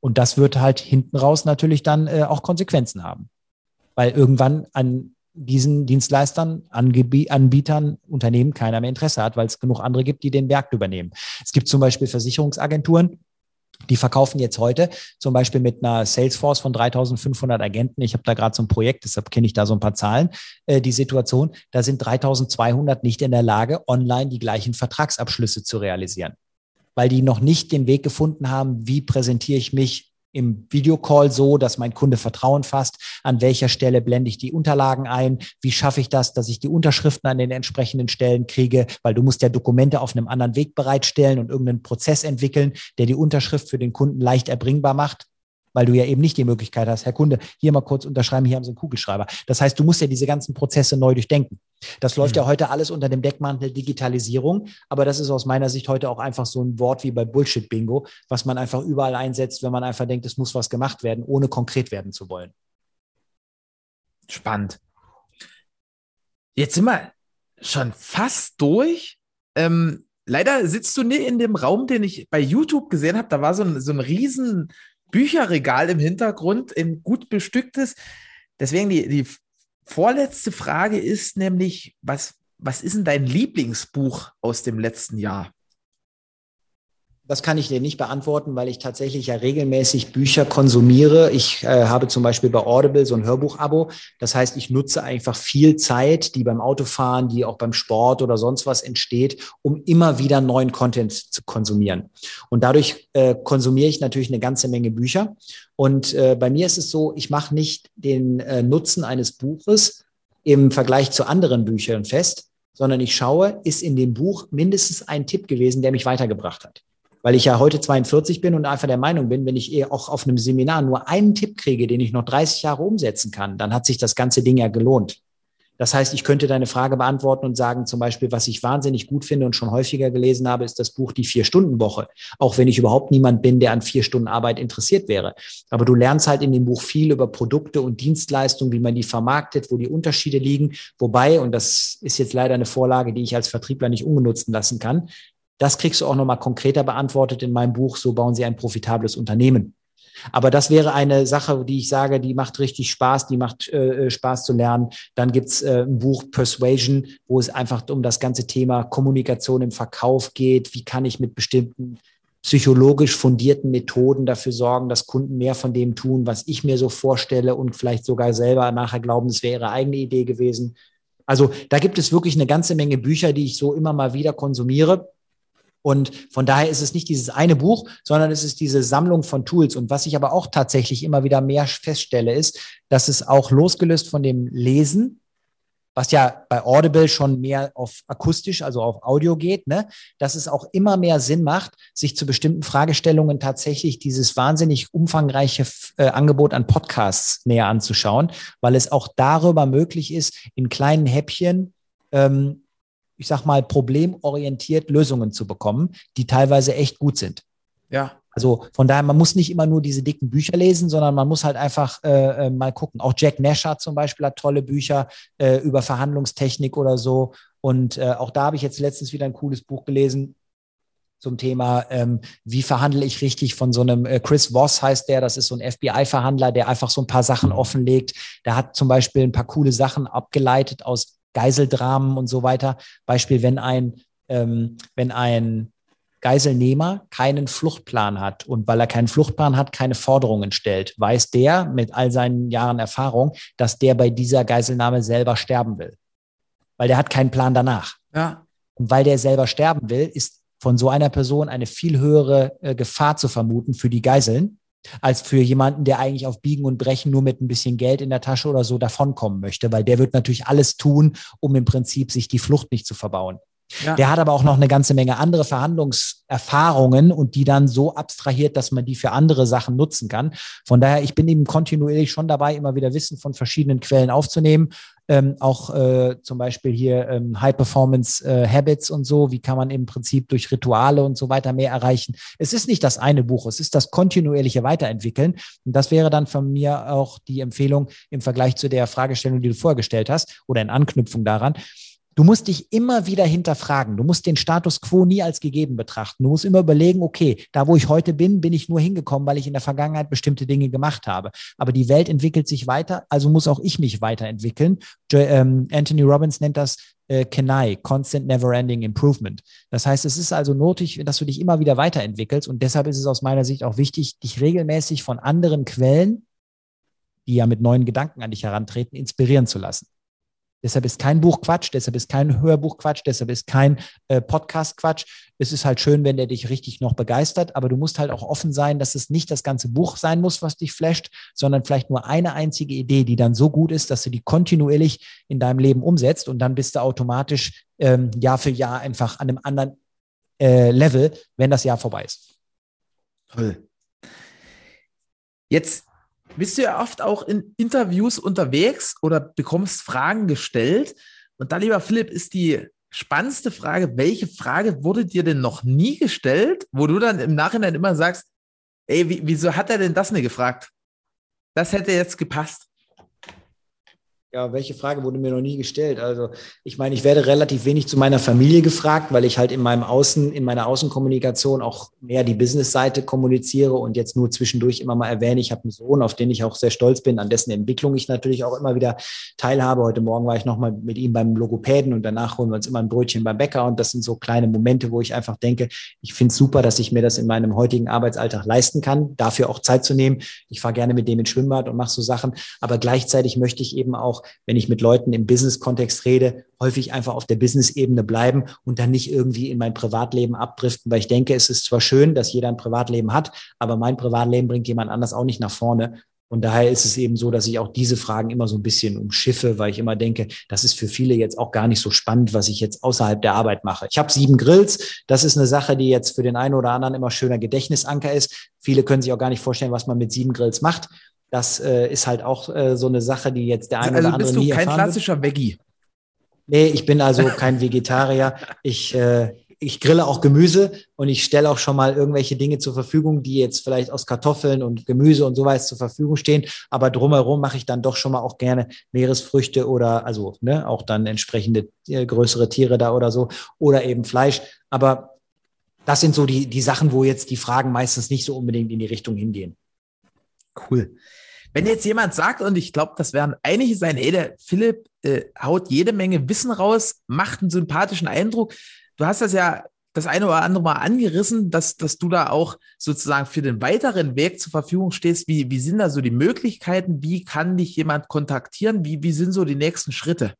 Und das wird halt hinten raus natürlich dann äh, auch Konsequenzen haben. Weil irgendwann an diesen Dienstleistern, Anbietern, Unternehmen keiner mehr Interesse hat, weil es genug andere gibt, die den Berg übernehmen. Es gibt zum Beispiel Versicherungsagenturen, die verkaufen jetzt heute zum Beispiel mit einer Salesforce von 3500 Agenten. Ich habe da gerade so ein Projekt, deshalb kenne ich da so ein paar Zahlen. Äh, die Situation, da sind 3200 nicht in der Lage, online die gleichen Vertragsabschlüsse zu realisieren, weil die noch nicht den Weg gefunden haben, wie präsentiere ich mich im Videocall so, dass mein Kunde Vertrauen fasst? An welcher Stelle blende ich die Unterlagen ein? Wie schaffe ich das, dass ich die Unterschriften an den entsprechenden Stellen kriege? Weil du musst ja Dokumente auf einem anderen Weg bereitstellen und irgendeinen Prozess entwickeln, der die Unterschrift für den Kunden leicht erbringbar macht weil du ja eben nicht die Möglichkeit hast, Herr Kunde, hier mal kurz unterschreiben, hier haben Sie einen Kugelschreiber. Das heißt, du musst ja diese ganzen Prozesse neu durchdenken. Das läuft mhm. ja heute alles unter dem Deckmantel Digitalisierung, aber das ist aus meiner Sicht heute auch einfach so ein Wort wie bei Bullshit-Bingo, was man einfach überall einsetzt, wenn man einfach denkt, es muss was gemacht werden, ohne konkret werden zu wollen. Spannend. Jetzt sind wir schon fast durch. Ähm, leider sitzt du nicht in dem Raum, den ich bei YouTube gesehen habe. Da war so ein, so ein riesen Bücherregal im Hintergrund, ein gut bestücktes. Deswegen die, die vorletzte Frage ist nämlich, was, was ist denn dein Lieblingsbuch aus dem letzten Jahr? Das kann ich dir nicht beantworten, weil ich tatsächlich ja regelmäßig Bücher konsumiere. Ich äh, habe zum Beispiel bei Audible so ein Hörbuch-Abo. Das heißt, ich nutze einfach viel Zeit, die beim Autofahren, die auch beim Sport oder sonst was entsteht, um immer wieder neuen Content zu konsumieren. Und dadurch äh, konsumiere ich natürlich eine ganze Menge Bücher. Und äh, bei mir ist es so, ich mache nicht den äh, Nutzen eines Buches im Vergleich zu anderen Büchern fest, sondern ich schaue, ist in dem Buch mindestens ein Tipp gewesen, der mich weitergebracht hat weil ich ja heute 42 bin und einfach der Meinung bin, wenn ich eher auch auf einem Seminar nur einen Tipp kriege, den ich noch 30 Jahre umsetzen kann, dann hat sich das ganze Ding ja gelohnt. Das heißt, ich könnte deine Frage beantworten und sagen, zum Beispiel, was ich wahnsinnig gut finde und schon häufiger gelesen habe, ist das Buch Die Vier-Stunden-Woche. Auch wenn ich überhaupt niemand bin, der an vier Stunden Arbeit interessiert wäre. Aber du lernst halt in dem Buch viel über Produkte und Dienstleistungen, wie man die vermarktet, wo die Unterschiede liegen. Wobei, und das ist jetzt leider eine Vorlage, die ich als Vertriebler nicht ungenutzt lassen kann, das kriegst du auch nochmal konkreter beantwortet in meinem Buch, so bauen sie ein profitables Unternehmen. Aber das wäre eine Sache, die ich sage, die macht richtig Spaß, die macht äh, Spaß zu lernen. Dann gibt's äh, ein Buch Persuasion, wo es einfach um das ganze Thema Kommunikation im Verkauf geht. Wie kann ich mit bestimmten psychologisch fundierten Methoden dafür sorgen, dass Kunden mehr von dem tun, was ich mir so vorstelle und vielleicht sogar selber nachher glauben, es wäre ihre eigene Idee gewesen. Also da gibt es wirklich eine ganze Menge Bücher, die ich so immer mal wieder konsumiere. Und von daher ist es nicht dieses eine Buch, sondern es ist diese Sammlung von Tools. Und was ich aber auch tatsächlich immer wieder mehr feststelle, ist, dass es auch losgelöst von dem Lesen, was ja bei Audible schon mehr auf akustisch, also auf Audio geht, ne, dass es auch immer mehr Sinn macht, sich zu bestimmten Fragestellungen tatsächlich dieses wahnsinnig umfangreiche äh, Angebot an Podcasts näher anzuschauen, weil es auch darüber möglich ist, in kleinen Häppchen ähm, ich sag mal, problemorientiert Lösungen zu bekommen, die teilweise echt gut sind. Ja. Also von daher, man muss nicht immer nur diese dicken Bücher lesen, sondern man muss halt einfach äh, äh mal gucken. Auch Jack Nasher zum Beispiel hat tolle Bücher äh, über Verhandlungstechnik oder so. Und äh, auch da habe ich jetzt letztens wieder ein cooles Buch gelesen zum Thema, ähm, wie verhandle ich richtig von so einem äh, Chris Voss heißt der, das ist so ein FBI-Verhandler, der einfach so ein paar Sachen offenlegt. Der hat zum Beispiel ein paar coole Sachen abgeleitet aus Geiseldramen und so weiter. Beispiel, wenn ein, ähm, wenn ein Geiselnehmer keinen Fluchtplan hat und weil er keinen Fluchtplan hat, keine Forderungen stellt, weiß der mit all seinen Jahren Erfahrung, dass der bei dieser Geiselnahme selber sterben will. Weil der hat keinen Plan danach. Ja. Und weil der selber sterben will, ist von so einer Person eine viel höhere äh, Gefahr zu vermuten für die Geiseln, als für jemanden, der eigentlich auf Biegen und Brechen nur mit ein bisschen Geld in der Tasche oder so davonkommen möchte, weil der wird natürlich alles tun, um im Prinzip sich die Flucht nicht zu verbauen. Ja. Der hat aber auch noch eine ganze Menge andere Verhandlungserfahrungen und die dann so abstrahiert, dass man die für andere Sachen nutzen kann. Von daher, ich bin eben kontinuierlich schon dabei, immer wieder Wissen von verschiedenen Quellen aufzunehmen. Ähm, auch äh, zum Beispiel hier ähm, High Performance äh, Habits und so. Wie kann man im Prinzip durch Rituale und so weiter mehr erreichen? Es ist nicht das eine Buch, es ist das kontinuierliche Weiterentwickeln. Und das wäre dann von mir auch die Empfehlung im Vergleich zu der Fragestellung, die du vorgestellt hast oder in Anknüpfung daran Du musst dich immer wieder hinterfragen. Du musst den Status quo nie als gegeben betrachten. Du musst immer überlegen, okay, da wo ich heute bin, bin ich nur hingekommen, weil ich in der Vergangenheit bestimmte Dinge gemacht habe. Aber die Welt entwickelt sich weiter, also muss auch ich mich weiterentwickeln. Ähm, Anthony Robbins nennt das äh, KENAI, Constant Never Ending Improvement. Das heißt, es ist also nötig, dass du dich immer wieder weiterentwickelst. Und deshalb ist es aus meiner Sicht auch wichtig, dich regelmäßig von anderen Quellen, die ja mit neuen Gedanken an dich herantreten, inspirieren zu lassen. Deshalb ist kein Buch Quatsch, deshalb ist kein Hörbuch Quatsch, deshalb ist kein äh, Podcast Quatsch. Es ist halt schön, wenn der dich richtig noch begeistert, aber du musst halt auch offen sein, dass es nicht das ganze Buch sein muss, was dich flasht, sondern vielleicht nur eine einzige Idee, die dann so gut ist, dass du die kontinuierlich in deinem Leben umsetzt und dann bist du automatisch ähm, Jahr für Jahr einfach an einem anderen äh, Level, wenn das Jahr vorbei ist. Toll. Jetzt bist du ja oft auch in Interviews unterwegs oder bekommst Fragen gestellt. Und da, lieber Philipp, ist die spannendste Frage, welche Frage wurde dir denn noch nie gestellt, wo du dann im Nachhinein immer sagst, ey, wieso hat er denn das nicht gefragt? Das hätte jetzt gepasst. Ja, welche Frage wurde mir noch nie gestellt? Also, ich meine, ich werde relativ wenig zu meiner Familie gefragt, weil ich halt in meinem Außen, in meiner Außenkommunikation auch mehr die Business-Seite kommuniziere und jetzt nur zwischendurch immer mal erwähne, ich habe einen Sohn, auf den ich auch sehr stolz bin, an dessen Entwicklung ich natürlich auch immer wieder teilhabe. Heute Morgen war ich nochmal mit ihm beim Logopäden und danach holen wir uns immer ein Brötchen beim Bäcker und das sind so kleine Momente, wo ich einfach denke, ich finde es super, dass ich mir das in meinem heutigen Arbeitsalltag leisten kann, dafür auch Zeit zu nehmen. Ich fahre gerne mit dem ins Schwimmbad und mache so Sachen, aber gleichzeitig möchte ich eben auch wenn ich mit Leuten im Business-Kontext rede, häufig einfach auf der Business-Ebene bleiben und dann nicht irgendwie in mein Privatleben abdriften, weil ich denke, es ist zwar schön, dass jeder ein Privatleben hat, aber mein Privatleben bringt jemand anders auch nicht nach vorne. Und daher ist es eben so, dass ich auch diese Fragen immer so ein bisschen umschiffe, weil ich immer denke, das ist für viele jetzt auch gar nicht so spannend, was ich jetzt außerhalb der Arbeit mache. Ich habe sieben Grills. Das ist eine Sache, die jetzt für den einen oder anderen immer schöner Gedächtnisanker ist. Viele können sich auch gar nicht vorstellen, was man mit sieben Grills macht. Das äh, ist halt auch äh, so eine Sache, die jetzt der eine also oder andere nie erfahren Also bist du kein klassischer Veggie? Nee, ich bin also kein Vegetarier. Ich, äh, ich grille auch Gemüse und ich stelle auch schon mal irgendwelche Dinge zur Verfügung, die jetzt vielleicht aus Kartoffeln und Gemüse und sowas zur Verfügung stehen. Aber drumherum mache ich dann doch schon mal auch gerne Meeresfrüchte oder also ne, auch dann entsprechende äh, größere Tiere da oder so oder eben Fleisch. Aber das sind so die, die Sachen, wo jetzt die Fragen meistens nicht so unbedingt in die Richtung hingehen. Cool. Wenn jetzt jemand sagt, und ich glaube, das werden einige sein, ey, der Philipp äh, haut jede Menge Wissen raus, macht einen sympathischen Eindruck. Du hast das ja das eine oder andere Mal angerissen, dass, dass du da auch sozusagen für den weiteren Weg zur Verfügung stehst. Wie, wie sind da so die Möglichkeiten? Wie kann dich jemand kontaktieren? Wie, wie sind so die nächsten Schritte?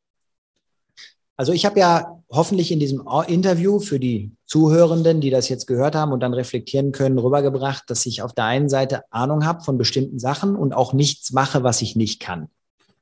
Also ich habe ja hoffentlich in diesem Interview für die Zuhörenden, die das jetzt gehört haben und dann reflektieren können, rübergebracht, dass ich auf der einen Seite Ahnung habe von bestimmten Sachen und auch nichts mache, was ich nicht kann.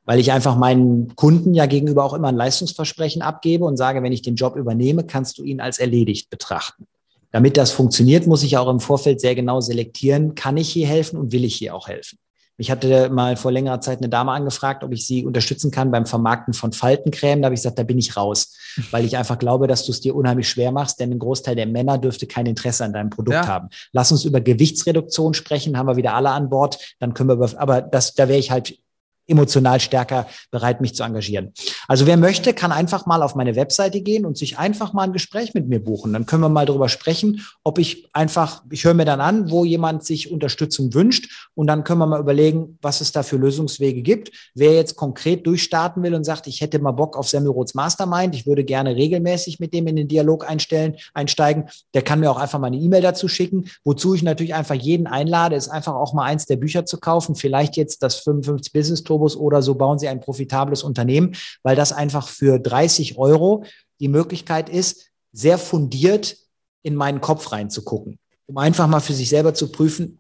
Weil ich einfach meinen Kunden ja gegenüber auch immer ein Leistungsversprechen abgebe und sage, wenn ich den Job übernehme, kannst du ihn als erledigt betrachten. Damit das funktioniert, muss ich auch im Vorfeld sehr genau selektieren, kann ich hier helfen und will ich hier auch helfen. Ich hatte mal vor längerer Zeit eine Dame angefragt, ob ich sie unterstützen kann beim Vermarkten von Faltencreme. Da habe ich gesagt, da bin ich raus, weil ich einfach glaube, dass du es dir unheimlich schwer machst, denn ein Großteil der Männer dürfte kein Interesse an deinem Produkt ja. haben. Lass uns über Gewichtsreduktion sprechen, haben wir wieder alle an Bord. Dann können wir, über, aber das, da wäre ich halt emotional stärker bereit, mich zu engagieren. Also wer möchte, kann einfach mal auf meine Webseite gehen und sich einfach mal ein Gespräch mit mir buchen. Dann können wir mal darüber sprechen, ob ich einfach, ich höre mir dann an, wo jemand sich Unterstützung wünscht und dann können wir mal überlegen, was es da für Lösungswege gibt. Wer jetzt konkret durchstarten will und sagt, ich hätte mal Bock auf Semmelroths Mastermind, ich würde gerne regelmäßig mit dem in den Dialog einstellen, einsteigen, der kann mir auch einfach mal eine E-Mail dazu schicken, wozu ich natürlich einfach jeden einlade, ist einfach auch mal eins der Bücher zu kaufen, vielleicht jetzt das 55 Business Tour Turbos oder so bauen Sie ein profitables Unternehmen, weil das einfach für 30 Euro die Möglichkeit ist, sehr fundiert in meinen Kopf reinzugucken, um einfach mal für sich selber zu prüfen,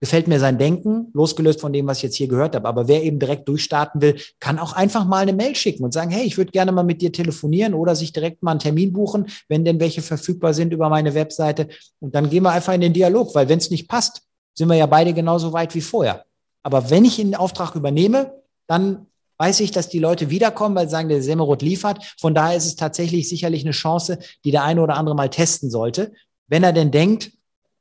gefällt mir sein Denken, losgelöst von dem, was ich jetzt hier gehört habe. Aber wer eben direkt durchstarten will, kann auch einfach mal eine Mail schicken und sagen, hey, ich würde gerne mal mit dir telefonieren oder sich direkt mal einen Termin buchen, wenn denn welche verfügbar sind über meine Webseite. Und dann gehen wir einfach in den Dialog, weil wenn es nicht passt, sind wir ja beide genauso weit wie vorher. Aber wenn ich den Auftrag übernehme, dann weiß ich, dass die Leute wiederkommen, weil sie sagen, der Semmerot liefert. Von daher ist es tatsächlich sicherlich eine Chance, die der eine oder andere mal testen sollte. Wenn er denn denkt,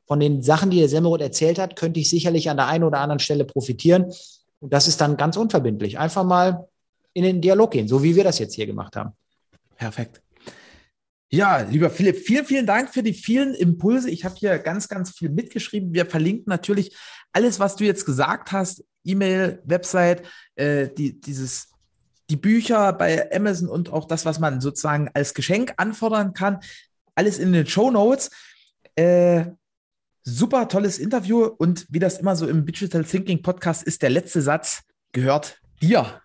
von den Sachen, die der Semmerot erzählt hat, könnte ich sicherlich an der einen oder anderen Stelle profitieren. Und das ist dann ganz unverbindlich. Einfach mal in den Dialog gehen, so wie wir das jetzt hier gemacht haben. Perfekt. Ja, lieber Philipp, vielen, vielen Dank für die vielen Impulse. Ich habe hier ganz, ganz viel mitgeschrieben. Wir verlinken natürlich alles, was du jetzt gesagt hast, E-Mail, Website, äh, die, dieses, die Bücher bei Amazon und auch das, was man sozusagen als Geschenk anfordern kann, alles in den Show Notes. Äh, super tolles Interview und wie das immer so im Digital Thinking Podcast ist, der letzte Satz gehört dir.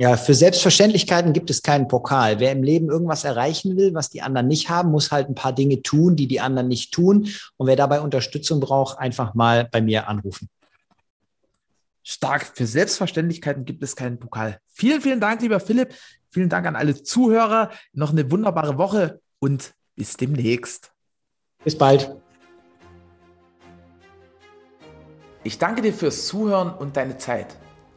Ja, für Selbstverständlichkeiten gibt es keinen Pokal. Wer im Leben irgendwas erreichen will, was die anderen nicht haben, muss halt ein paar Dinge tun, die die anderen nicht tun. Und wer dabei Unterstützung braucht, einfach mal bei mir anrufen. Stark. Für Selbstverständlichkeiten gibt es keinen Pokal. Vielen, vielen Dank, lieber Philipp. Vielen Dank an alle Zuhörer. Noch eine wunderbare Woche und bis demnächst. Bis bald. Ich danke dir fürs Zuhören und deine Zeit.